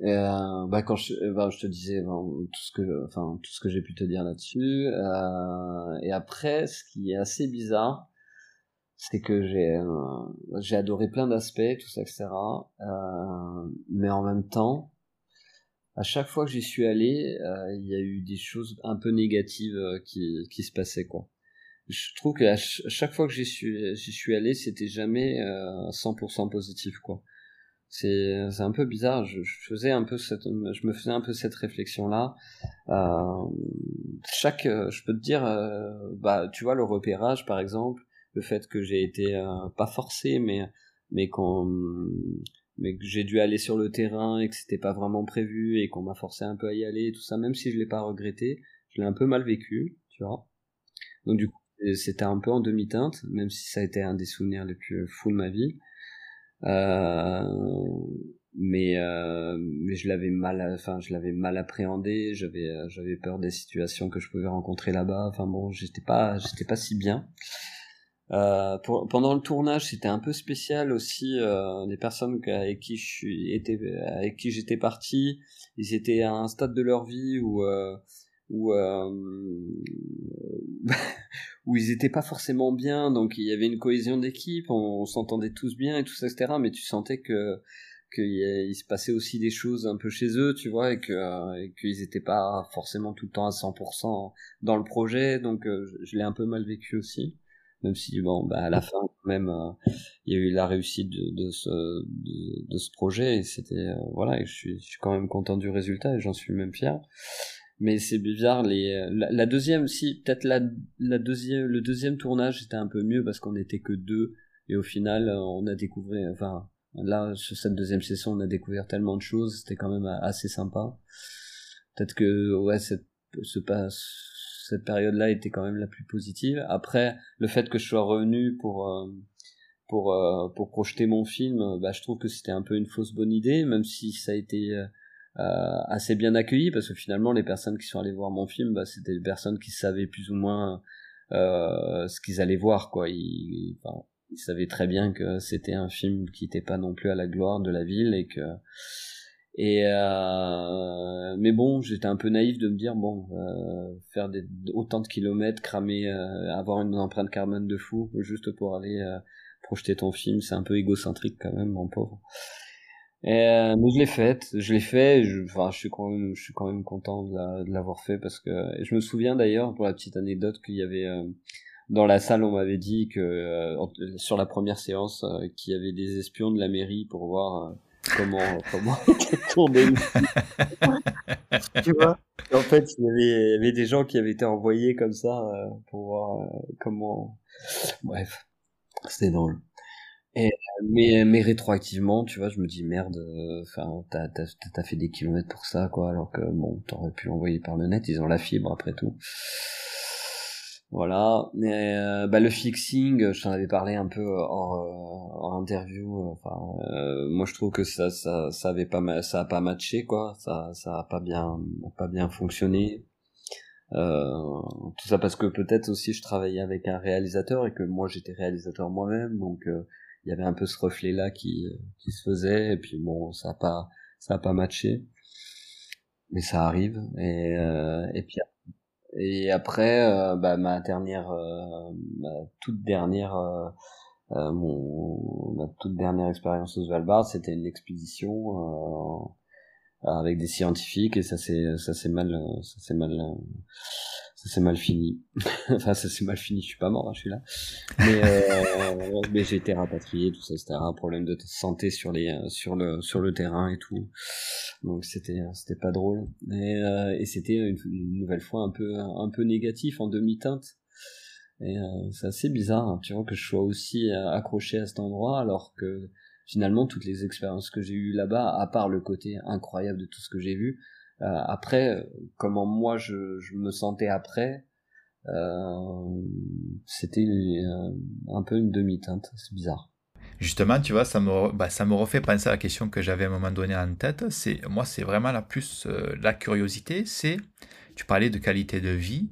Et, euh, bah quand je, bah, je te disais tout ce que, enfin tout ce que j'ai pu te dire là-dessus. Euh, et après, ce qui est assez bizarre, c'est que j'ai euh, j'ai adoré plein d'aspects, tout ça, etc. Euh, mais en même temps, à chaque fois que j'y suis allé, euh, il y a eu des choses un peu négatives euh, qui qui se passaient quoi. Je trouve que chaque fois que j'y suis j'y suis allé, c'était jamais 100% positif quoi. C'est un peu bizarre. Je, je, faisais un peu cette je me faisais un peu cette réflexion là. chaque je peux te dire bah tu vois le repérage par exemple le fait que j'ai été euh, pas forcé mais mais qu'on mais que j'ai dû aller sur le terrain et que c'était pas vraiment prévu et qu'on m'a forcé un peu à y aller et tout ça même si je l'ai pas regretté je l'ai un peu mal vécu tu vois. Donc du coup c'était un peu en demi-teinte même si ça a été un des souvenirs les plus fous de ma vie. Euh, mais euh, mais je l'avais mal enfin je l'avais mal appréhendé j'avais j'avais peur des situations que je pouvais rencontrer là-bas. Enfin bon j'étais pas j'étais pas si bien euh, pour, pendant le tournage, c'était un peu spécial aussi. Euh, les personnes avec qui je avec qui j'étais parti, ils étaient à un stade de leur vie où euh, où euh, où ils étaient pas forcément bien. Donc il y avait une cohésion d'équipe, on, s'entendait tous bien et tout ça, etc. Mais tu sentais que qu'il se passait aussi des choses un peu chez eux, tu vois, et que et qu'ils étaient pas forcément tout le temps à 100% dans le projet. Donc je l'ai un peu mal vécu aussi même si bon bah à la fin quand même euh, il y a eu la réussite de, ce de, ce projet et c'était euh, voilà et je suis, je suis quand même content du résultat et j'en suis même fier. Mais c'est bizarre les la, deuxième si peut-être la la deuxième le deuxième tournage c'était un peu mieux parce qu'on était que deux et au final on a découvert enfin là sur cette deuxième session on a découvert tellement de choses c'était quand même assez sympa. Peut-être que ouais cette ce passe cette période-là était quand même la plus positive. Après, le fait que je sois revenu pour euh, pour euh, pour projeter mon film, bah, je trouve que c'était un peu une fausse bonne idée, même si ça a été euh, assez bien accueilli, parce que finalement, les personnes qui sont allées voir mon film, bah, c'était des personnes qui savaient plus ou moins ce qu'ils allaient voir, quoi. Ils, ils savaient très bien que c'était un film qui n'était pas non plus à la gloire de la ville et que et euh, mais bon, j'étais un peu naïf de me dire bon, euh, faire des, autant de kilomètres, cramer, euh, avoir une empreinte carbone de fou juste pour aller euh, projeter ton film, c'est un peu égocentrique quand même, mon pauvre. Et, euh, mais je l'ai faite, je l'ai fait. Je, enfin, je suis quand même, je suis quand même content de l'avoir fait parce que je me souviens d'ailleurs pour la petite anecdote qu'il y avait dans la salle, on m'avait dit que sur la première séance, qu'il y avait des espions de la mairie pour voir comment comment tourner tu vois en fait il y, avait, des gens qui avaient été envoyés comme ça euh, pour voir euh, comment bref c'était drôle. Et mais mais rétroactivement tu vois je me dis merde euh, enfin t'as fait des kilomètres pour ça quoi alors que bon t'aurais pu l'envoyer par le net ils ont la fibre après tout voilà. Et, euh, bah, le fixing, je t'en avais parlé un peu hors, euh, hors interview. Enfin, euh, moi je trouve que ça, ça, ça avait pas, ça a pas matché quoi. Ça, ça a pas bien, pas bien fonctionné. tout ça parce que peut-être aussi je travaillais avec un réalisateur et que moi j'étais réalisateur moi-même, donc il y avait un peu ce reflet là qui, qui se faisait. Et puis bon, ça a pas, ça a pas matché, mais ça arrive. Et, et puis et après, euh, bah, ma dernière, euh, ma toute dernière, euh, mon, ma toute dernière expérience au Svalbard, c'était une expédition avec des scientifiques et ça s'est, ça s'est mal, ça s'est mal, ça s'est mal fini. enfin, ça s'est mal fini, je suis pas mort, hein, je suis là. Mais, euh, mais j'ai été rapatrié, tout ça, c'était un problème de santé sur les, euh, sur le, sur le terrain et tout. Donc c'était, c'était pas drôle. Et, euh, c'était une, nouvelle fois un peu, un peu négatif en demi-teinte. Et euh, c'est assez bizarre, hein, tu vois, que je sois aussi euh, accroché à cet endroit, alors que finalement toutes les expériences que j'ai eues là-bas, à part le côté incroyable de tout ce que j'ai vu, euh, après, comment moi je, je, me sentais après, euh, c'était un peu une demi-teinte, c'est bizarre. Justement, tu vois, ça me, bah, ça me refait penser à la question que j'avais à un moment donné en tête. C'est moi, c'est vraiment la plus la curiosité. C'est, tu parlais de qualité de vie.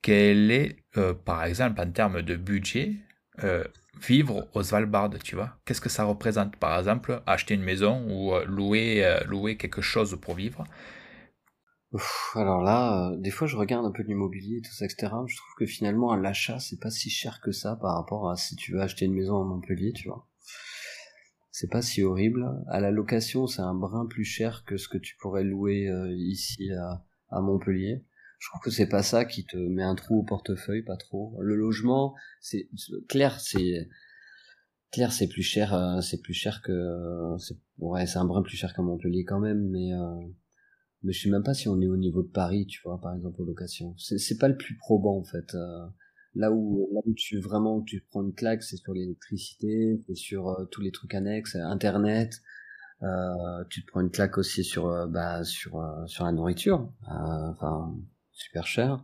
Quelle est, par exemple, en termes de budget, vivre au Svalbard, tu vois Qu'est-ce que ça représente Par exemple, acheter une maison ou euh, louer, euh, louer quelque chose pour vivre? Alors là, euh, des fois je regarde un peu l'immobilier, tout ça, etc. Je trouve que finalement à l'achat, c'est pas si cher que ça par rapport à si tu veux acheter une maison à Montpellier, tu vois. C'est pas si horrible. À la location, c'est un brin plus cher que ce que tu pourrais louer ici à Montpellier je trouve que c'est pas ça qui te met un trou au portefeuille, pas trop. Le logement, c'est clair, c'est clair, c'est plus cher, euh, c'est plus cher que, ouais, c'est un brin plus cher qu'à Montpellier quand même, mais euh, mais je sais même pas si on est au niveau de Paris, tu vois, par exemple aux locations. C'est pas le plus probant en fait. Euh, là où là où tu vraiment tu prends une claque, c'est sur l'électricité, c'est sur tous les trucs annexes, Internet. tu te prends une claque aussi sur bah sur sur la nourriture. Enfin super cher.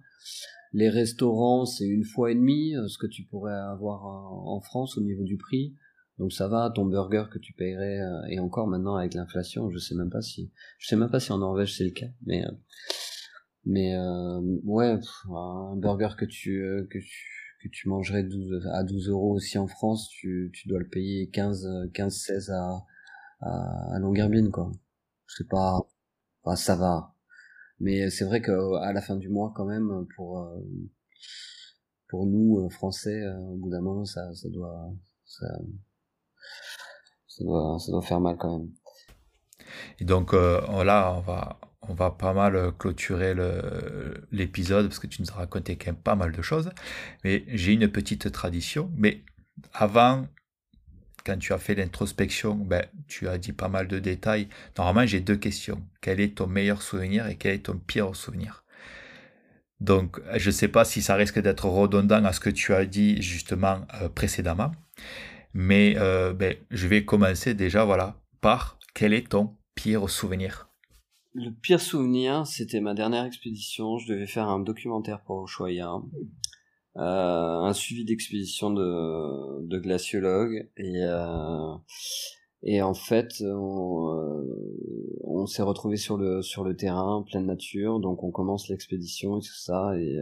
Les restaurants, c'est une fois et demie euh, ce que tu pourrais avoir en France au niveau du prix. Donc ça va, ton burger que tu paierais euh, et encore maintenant avec l'inflation, je sais même pas si je sais même pas si en Norvège c'est le cas, mais euh, mais ouais, un burger que tu que tu que tu mangerais 12, à 12 euros aussi en France, tu, tu dois le payer 15 15 16 à à, à Longyearbyen quoi. C'est pas enfin, ça va mais c'est vrai qu'à la fin du mois, quand même, pour euh, pour nous euh, Français, euh, au bout d'un moment, ça, ça doit ça, doit ça doit faire mal quand même. Et donc là, on va on va pas mal clôturer l'épisode parce que tu nous as raconté quand même pas mal de choses. Mais j'ai une petite tradition. Mais avant quand tu as fait l'introspection, ben, tu as dit pas mal de détails. Normalement, j'ai deux questions. Quel est ton meilleur souvenir et quel est ton pire souvenir? Donc, je ne sais pas si ça risque d'être redondant à ce que tu as dit justement euh, précédemment, mais euh, ben, je vais commencer déjà voilà, par quel est ton pire souvenir? Le pire souvenir, c'était ma dernière expédition. Je devais faire un documentaire pour Ushuaia. Euh, un suivi d'expédition de, de glaciologues et euh, et en fait on, euh, on s'est retrouvé sur le sur le terrain pleine nature. Donc on commence l'expédition et tout ça et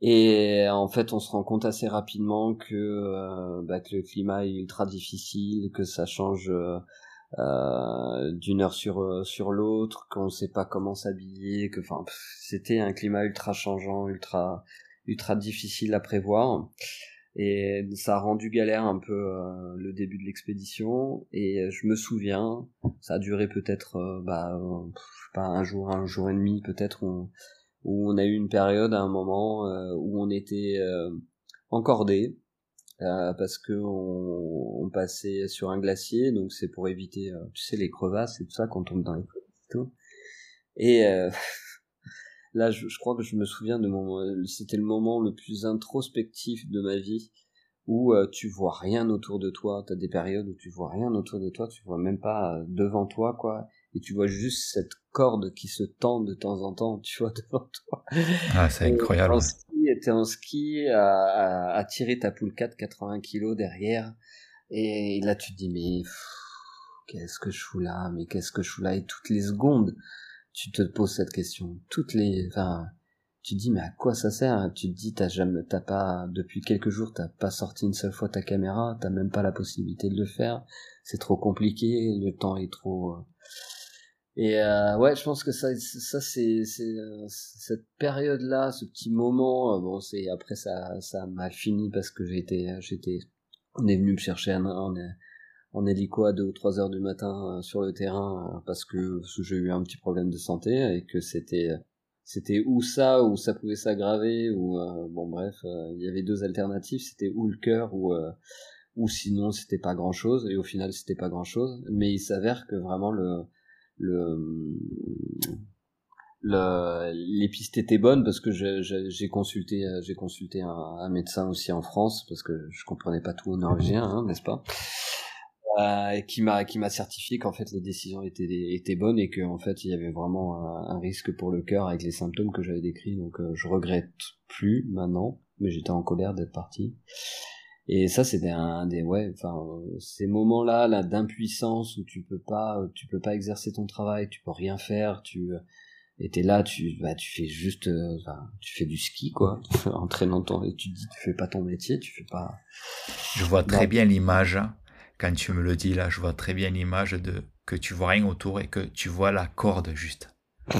et en fait on se rend compte assez rapidement que bah, que le climat est ultra difficile que ça change d'une heure sur sur l'autre qu'on sait pas comment s'habiller que enfin c'était un climat ultra changeant ultra ultra difficile à prévoir. Et ça a rendu galère un peu euh, le début de l'expédition. Et je me souviens, ça a duré peut-être euh, bah, pas un jour, un jour et demi peut-être, où, on a eu une période à un moment euh, où on était encordé parce que on, passait sur un glacier, donc c'est pour éviter, tu sais, les crevasses et tout ça quand on tombe dans les crevasses et Et là je, crois que je me souviens de mon euh, c'était le moment le plus introspectif de ma vie où euh, tu vois rien autour de toi. T'as des périodes où tu vois rien autour de toi. Tu vois même pas euh, devant toi quoi. Et tu vois juste cette corde qui se tend de temps en temps tu vois devant toi. Ah c'est incroyable. en ski t'es en ski à, à, tirer ta poule 4 80 kilos derrière. Et là tu te dis mais qu'est-ce que je fous là? Mais qu'est-ce que je fous là? Et toutes les secondes tu te poses cette question. Toutes les, enfin, tu te dis mais à quoi ça sert? Tu te dis t'as jamais, t'as pas depuis quelques jours t'as pas sorti une seule fois ta caméra, t'as même pas la possibilité de le faire. C'est trop compliqué, le temps est trop. Euh. Et euh, ouais, je pense que ça, ça c'est, c'est cette période-là, ce petit moment. Euh, bon, c'est après ça, ça m'a fini parce que j'étais, j'étais, on est venu me chercher, on est en hélico à 2 ou 3 heures du matin euh, sur le terrain euh, parce que j'ai eu un petit problème de santé et que c'était c'était ou ça ou ça pouvait s'aggraver ou bon bref il y avait deux alternatives. C'était ou le cœur ou ou sinon c'était pas grand chose et au final c'était pas grand chose mais il s'avère que vraiment le le les pistes étaient bonnes parce que j'ai consulté j'ai consulté un, médecin aussi en France parce que je comprenais pas tout au norvégien hein, n'est-ce pas? Euh, qui m'a qui m'a certifié qu'en fait les décisions étaient étaient bonnes et qu'en fait il y avait vraiment un, risque pour le cœur avec les symptômes que j'avais décrits donc euh, je regrette plus maintenant mais j'étais en colère d'être parti et ça, c'était un des ouais, enfin ces moments-là, là, d'impuissance où tu peux pas, tu peux pas exercer ton travail, tu peux rien faire, tu étais là, tu bah, tu fais juste, euh, tu fais du ski quoi, en traînant ton, et tu te dis tu fais pas ton métier, tu fais pas. Je vois très bien l'image hein. Quand tu me le dis là, je vois très bien l'image de que tu vois rien autour et que tu vois la corde juste.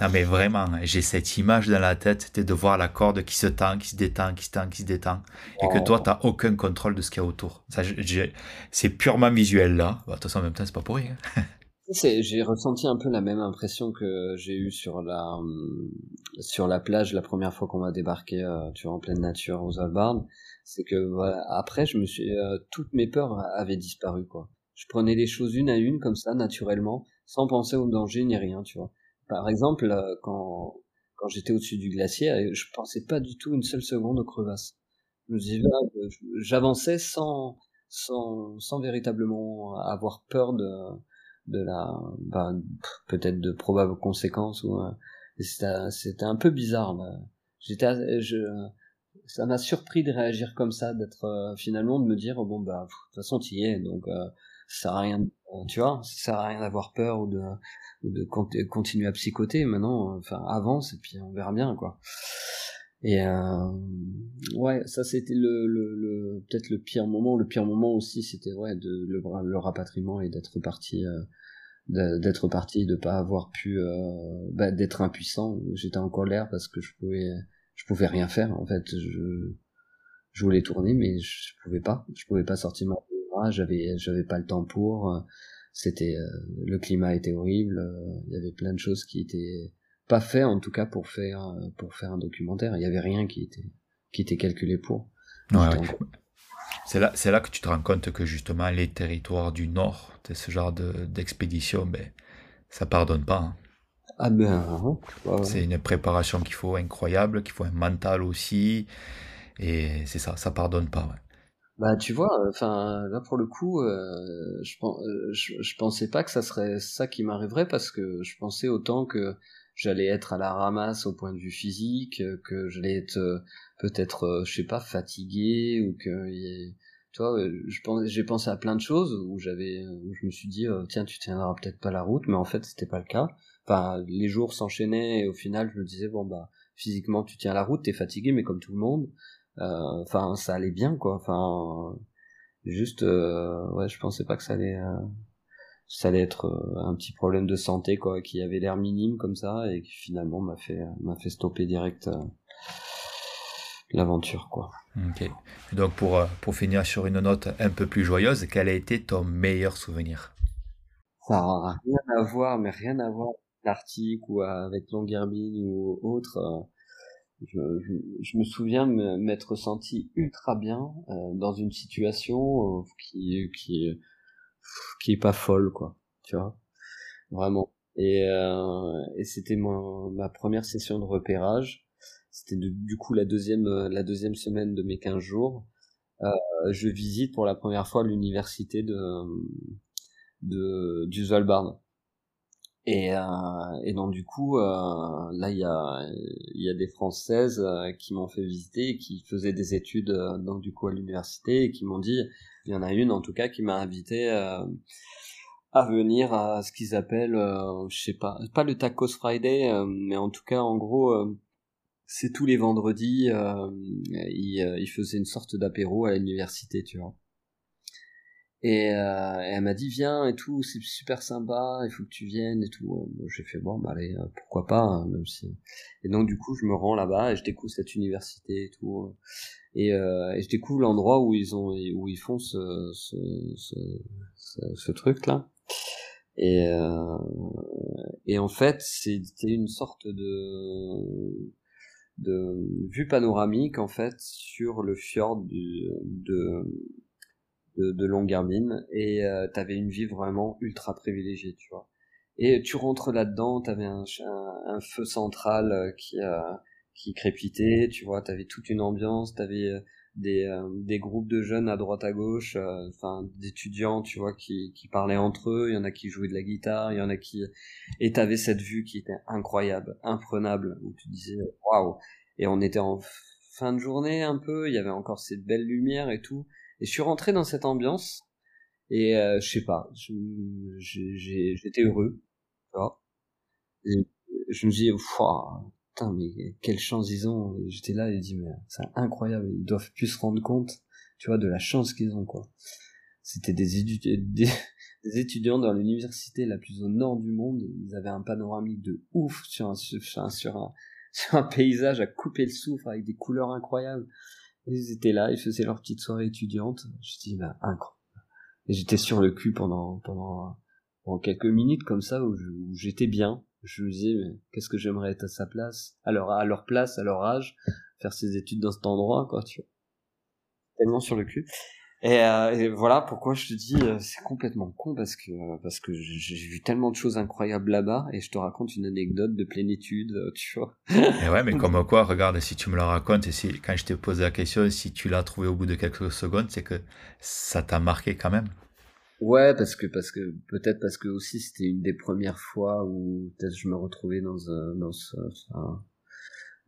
Non mais vraiment, j'ai cette image dans la tête de voir la corde qui se tend, qui se détend, qui se tend, qui se détend, et que toi, tu n'as aucun contrôle de ce qu'il y a autour. C'est purement visuel là. Bah, de toute façon, en même temps, c'est pas pour rien. j'ai ressenti un peu la même impression que j'ai eu sur la sur la plage la première fois qu'on m'a débarqué euh, tu vois en pleine nature aux Albardes c'est que voilà, après je me suis euh, toutes mes peurs avaient disparu quoi. Je prenais les choses une à une comme ça naturellement sans penser au danger ni rien tu vois. Par exemple, euh, quand, quand j'étais au-dessus du glacier, euh, je pensais pas du tout une seule seconde aux crevasses. Je euh, j'avançais sans, sans, sans véritablement avoir peur de, de la, bah, peut-être de probables conséquences ou, c'était un peu bizarre, J'étais, je, ça m'a surpris de réagir comme ça, d'être, finalement, de me dire, bon, bah, de toute façon, tu y es, donc, ça sert à rien, tu vois, ça sert à rien d'avoir peur ou de, de continuer à psychoter. Maintenant, enfin, avance et puis on verra bien, quoi. Et euh, ouais, ça c'était le, le, peut-être le pire moment. Le pire moment aussi, c'était ouais de le, le rapatriement et d'être parti, euh, d'être parti, de pas avoir pu, euh, bah, d'être impuissant. J'étais en colère parce que je pouvais, je pouvais rien faire. En fait, je, je voulais tourner, mais je pouvais pas. Je pouvais pas sortir ma j'avais, j'avais pas le temps pour c'était euh, le climat était horrible euh, il y avait plein de choses qui étaient pas faites en tout cas pour faire euh, pour faire un documentaire il y avait rien qui était qui était calculé pour c'est là c'est là que tu te rends compte que justement les territoires du nord de ce genre de d'expédition ben ça pardonne pas hein. Ah ben hein, c'est une préparation qu'il faut incroyable qu'il faut un mental aussi et c'est ça ça pardonne pas ouais. Bah tu vois, enfin là pour le coup, euh, je, euh, je, je, pensais pas que ça serait ça qui m'arriverait parce que je pensais autant que j'allais être à la ramasse au point de vue physique, que j'allais être euh, peut-être, je sais pas, fatigué ou que je pense, j'ai pensé à plein de choses où j'avais, où je me suis dit tiens tu tiendras peut-être pas la route, mais en fait c'était pas le cas. Enfin les jours s'enchaînaient et au final je me disais bon bah physiquement tu tiens la route, t'es fatigué mais comme tout le monde. Euh, enfin, ça allait bien, quoi. Enfin, juste, euh, ouais, je pensais pas que ça allait, euh, ça allait être un petit problème de santé, quoi, qui avait l'air minime comme ça et qui finalement m'a fait, m'a fait stopper direct l'aventure, quoi. Ok. Donc pour, pour finir sur une note un peu plus joyeuse, quel a été ton meilleur souvenir? Ça n'a rien à voir, mais rien à voir l'Arctique ou avec Longyearbyen ou autre je, je, me souviens m'être senti ultra bien euh, dans une situation euh, qui qui qui est pas folle quoi tu vois vraiment. Et euh, et c'était ma première session de repérage. C'était du coup la deuxième la deuxième semaine de mes 15 jours. Je visite pour la première fois l'université de de du Svalbard et, euh, et donc du coup, euh, là il y a, y a des Françaises euh, qui m'ont fait visiter, qui faisaient des études euh, donc du coup à l'université et qui m'ont dit, il y en a une en tout cas qui m'a invité euh, à venir à ce qu'ils appellent, je sais pas, pas le Tacos Friday, mais en tout cas en gros c'est tous les vendredis, ils, ils faisaient une sorte d'apéro à l'université, tu vois. Et, euh, elle m'a dit viens et tout, c'est super sympa, il faut que tu viennes et tout. J'ai fait bon, bah allez, euh, pourquoi pas, hein, même si. Et donc du coup, je me rends là-bas et je découvre cette université et tout. Et, euh, et je découvre l'endroit où ils ont, où ils font ce, ce, ce, ce, truc là. Et, euh, et en fait, c'était une sorte de, de vue panoramique en fait sur le fjord du, de, de, de Longyearbyen et euh, t'avais une vie vraiment ultra privilégiée, tu vois. Et tu rentres là-dedans, t'avais un, un, un feu central euh, qui euh, qui crépitait, tu vois, t'avais toute une ambiance, t'avais euh, des, euh, des groupes de jeunes à droite à gauche, euh, enfin d'étudiants, tu vois, qui, qui parlaient entre eux. Il y en a qui jouaient de la guitare, il y en a qui et t'avais cette vue qui était incroyable, imprenable, où tu disais waouh. Et on était en fin de journée un peu, il y avait encore cette belle lumière et tout. Et je suis rentré dans cette ambiance et euh, je sais pas, j'étais heureux, je me dis, putain, mais quelle chance ils ont. J'étais là et dit, mais c'est incroyable, ils doivent plus se rendre compte, tu vois, de la chance qu'ils ont, quoi. C'était des, étudiants, dans l'université la plus au nord du monde, ils avaient un panoramique de ouf sur un, sur un paysage à couper le souffle avec des couleurs incroyables. Ils étaient là, ils faisaient leur petite soirée étudiante. Je dis, bah, incroyable. Et j'étais sur le cul pendant, pendant, quelques minutes comme ça où j'étais bien je me disais, mais qu'est-ce que j'aimerais être à sa place, à leur, à leur place, à leur âge, faire ses études dans cet endroit, quoi, tu vois. Tellement sur le cul. Et, euh, et, voilà pourquoi je te dis euh, c'est complètement con parce que parce que j'ai vu tellement de choses incroyables là-bas et je te raconte une anecdote de plénitude euh, tu vois. Et ouais mais comme quoi regarde si tu me la racontes et si quand je t'ai posé la question si tu l'as trouvé au bout de quelques secondes c'est que ça t'a marqué quand même. Ouais, parce que parce que peut-être parce que aussi c'était une des premières fois où peut-être je me retrouvais dans dans ce,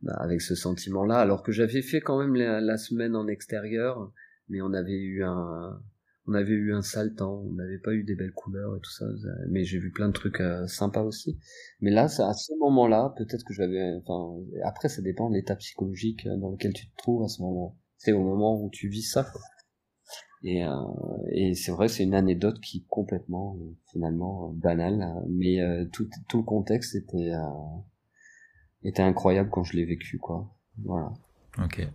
bah, avec ce sentiment-là, alors que j'avais fait quand même la, semaine en extérieur, mais on avait eu un on avait eu un sale temps, on n'avait pas eu des belles couleurs et tout ça, mais j'ai vu plein de trucs euh, sympas aussi. Mais là, à ce moment-là, peut-être que j'avais, enfin, après ça dépend de l'état psychologique dans lequel tu te trouves à ce moment. C'est au moment où tu vis ça. Et, euh, et c'est vrai, c'est une anecdote qui est complètement euh, finalement banale, mais euh, tout, tout le contexte était était incroyable quand je l'ai vécu, quoi. Voilà. Ok.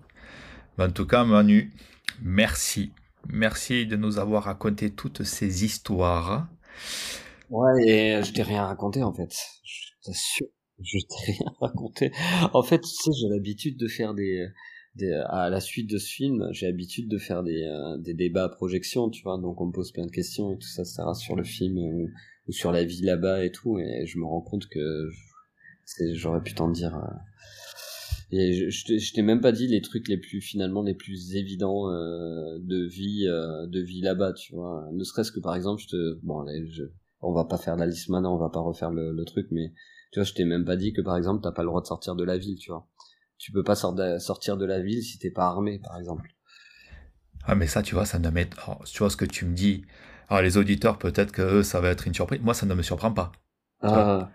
En tout cas, Manu, merci, merci de nous avoir raconté toutes ces histoires. Ouais, et je t'ai rien raconté en fait. Je t'assure, je t'ai rien raconté. En fait, tu sais, j'ai l'habitude de faire des à la suite de ce film, j'ai l'habitude de faire des, euh, des débats à projection, tu vois, donc on me pose plein de questions et tout ça, ça sur le film ou, sur la vie là-bas et tout, et je me rends compte que j'aurais pu t'en dire. Euh, et je, je t'ai même pas dit les trucs les plus finalement les plus évidents euh, de vie de vie là-bas, tu vois. Ne serait-ce que par exemple, je te bon, je, on va pas faire la liste maintenant, on va pas refaire le, le truc, mais tu vois, je t'ai même pas dit que par exemple, t'as pas le droit de sortir de la ville, tu vois tu peux pas sortir de la ville si t'es pas armé, par exemple. Ah, mais ça, tu vois, ça ne met. tu vois ce que tu me dis. Alors, les auditeurs, peut-être que eux, ça va être une surprise. Moi, ça ne me surprend pas. Ah.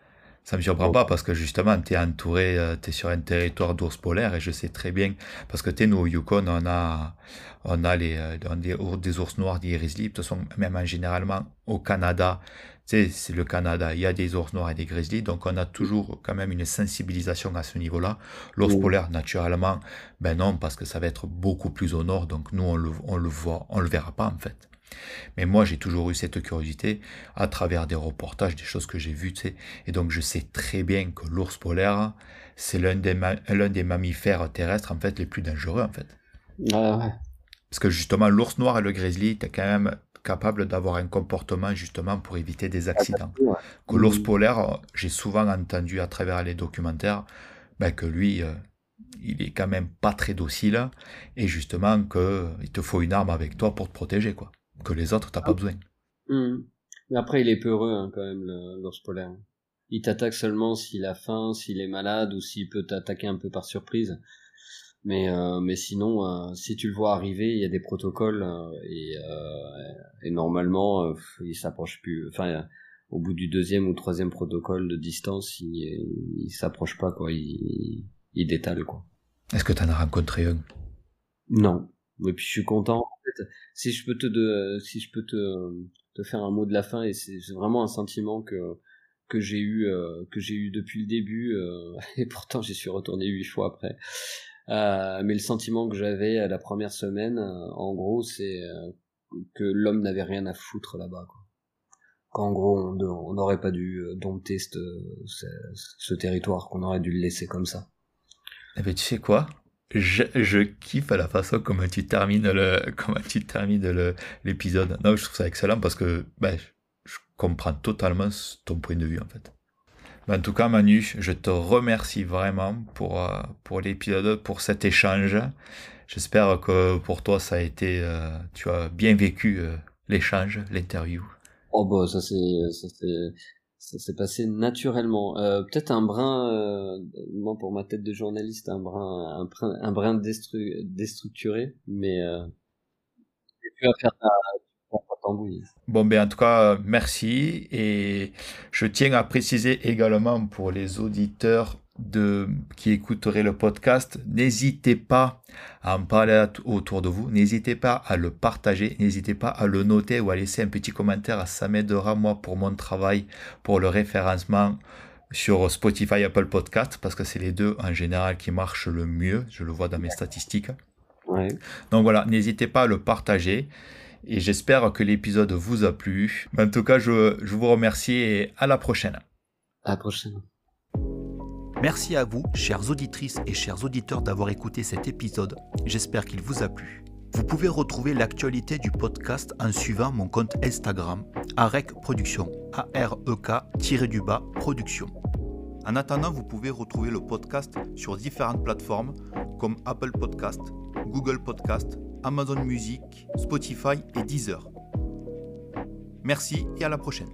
Ça me surprend pas parce que justement, tu es entouré, euh, tu es sur un territoire d'ours polaires et je sais très bien, parce que tu es, nous, au Yukon, on a, on a les, euh, des, des ours noirs, des grizzlies. De toute façon, même généralement, au Canada, c'est le Canada, il y a des ours noirs et des grizzlies, donc on a toujours quand même une sensibilisation à ce niveau-là. L'ours polaire, naturellement, ben non, parce que ça va être beaucoup plus au nord, donc nous, on le, on le voit, on le verra pas, en fait. Mais moi, j'ai toujours eu cette curiosité à travers des reportages, des choses que j'ai vues, tu sais. Et donc, je sais très bien que l'ours polaire, c'est l'un des, mammifères terrestres, en fait, les plus dangereux, en fait. Ah Parce que justement, l'ours noir et le grizzly, tu es quand même capable d'avoir un comportement justement pour éviter des accidents. Que l'ours polaire, j'ai souvent entendu à travers les documentaires ben, que lui, euh, il est quand même pas très docile et justement qu'il te faut une arme avec toi pour te protéger, quoi. Que les autres, t'as pas besoin. Mmh. Mais après, il est peureux hein, quand même, l'ours polaire. Il t'attaque seulement s'il a faim, s'il est malade ou s'il peut t'attaquer un peu par surprise. Mais euh, mais sinon, euh, si tu le vois arriver, il y a des protocoles euh, et, et normalement, il s'approche plus. Enfin, au bout du deuxième ou troisième protocole de distance, il, il s'approche pas quoi. Il, il détale quoi. Est-ce que tu en as rencontré un? Non. Et puis je suis content. En fait, si je peux te si je peux te te faire un mot de la fin et c'est vraiment un sentiment que que j'ai eu que j'ai eu depuis le début et pourtant j'y suis retourné huit fois après euh, mais le sentiment que j'avais la première semaine, euh, en gros, c'est euh, que l'homme n'avait rien à foutre là-bas. qu'en gros on n'aurait pas dû dompter ce, ce, territoire, qu'on aurait dû le laisser comme ça. Eh ben tu sais quoi? Je, kiffe la façon comment tu termines le comment tu termines l'épisode. Non, je trouve ça excellent parce que ben, je comprends totalement ton point de vue en fait. Ben, en tout cas, Manu, je te remercie vraiment pour, euh, pour l'épisode, pour cet échange. J'espère que pour toi, ça a été, euh, tu as bien vécu euh, l'échange, l'interview. Oh bah ça c'est ça s'est passé naturellement. Peut-être un brin, moi pour ma tête de journaliste, un brin, un brin, un brin déstructuré, mais j'ai pu faire Bon, ben en tout cas, merci. Et je tiens à préciser également pour les auditeurs de, qui écouteraient le podcast, n'hésitez pas à en parler autour de vous, n'hésitez pas à le partager, n'hésitez pas à le noter ou à laisser un petit commentaire, ça m'aidera moi pour mon travail, pour le référencement sur Spotify, Apple Podcast, parce que c'est les deux en général qui marchent le mieux, je le vois dans mes statistiques. Donc voilà, n'hésitez pas à le partager et j'espère que l'épisode vous a plu. En tout cas, je, je vous remercie et à la prochaine. À la prochaine. Merci à vous, chères auditrices et chers auditeurs, d'avoir écouté cet épisode. J'espère qu'il vous a plu. Vous pouvez retrouver l'actualité du podcast en suivant mon compte Instagram, AREC Production, A-R-E-K-du-bas Production. En attendant, vous pouvez retrouver le podcast sur différentes plateformes comme Apple Podcast, Google Podcast, Amazon Music, Spotify et Deezer. Merci et à la prochaine.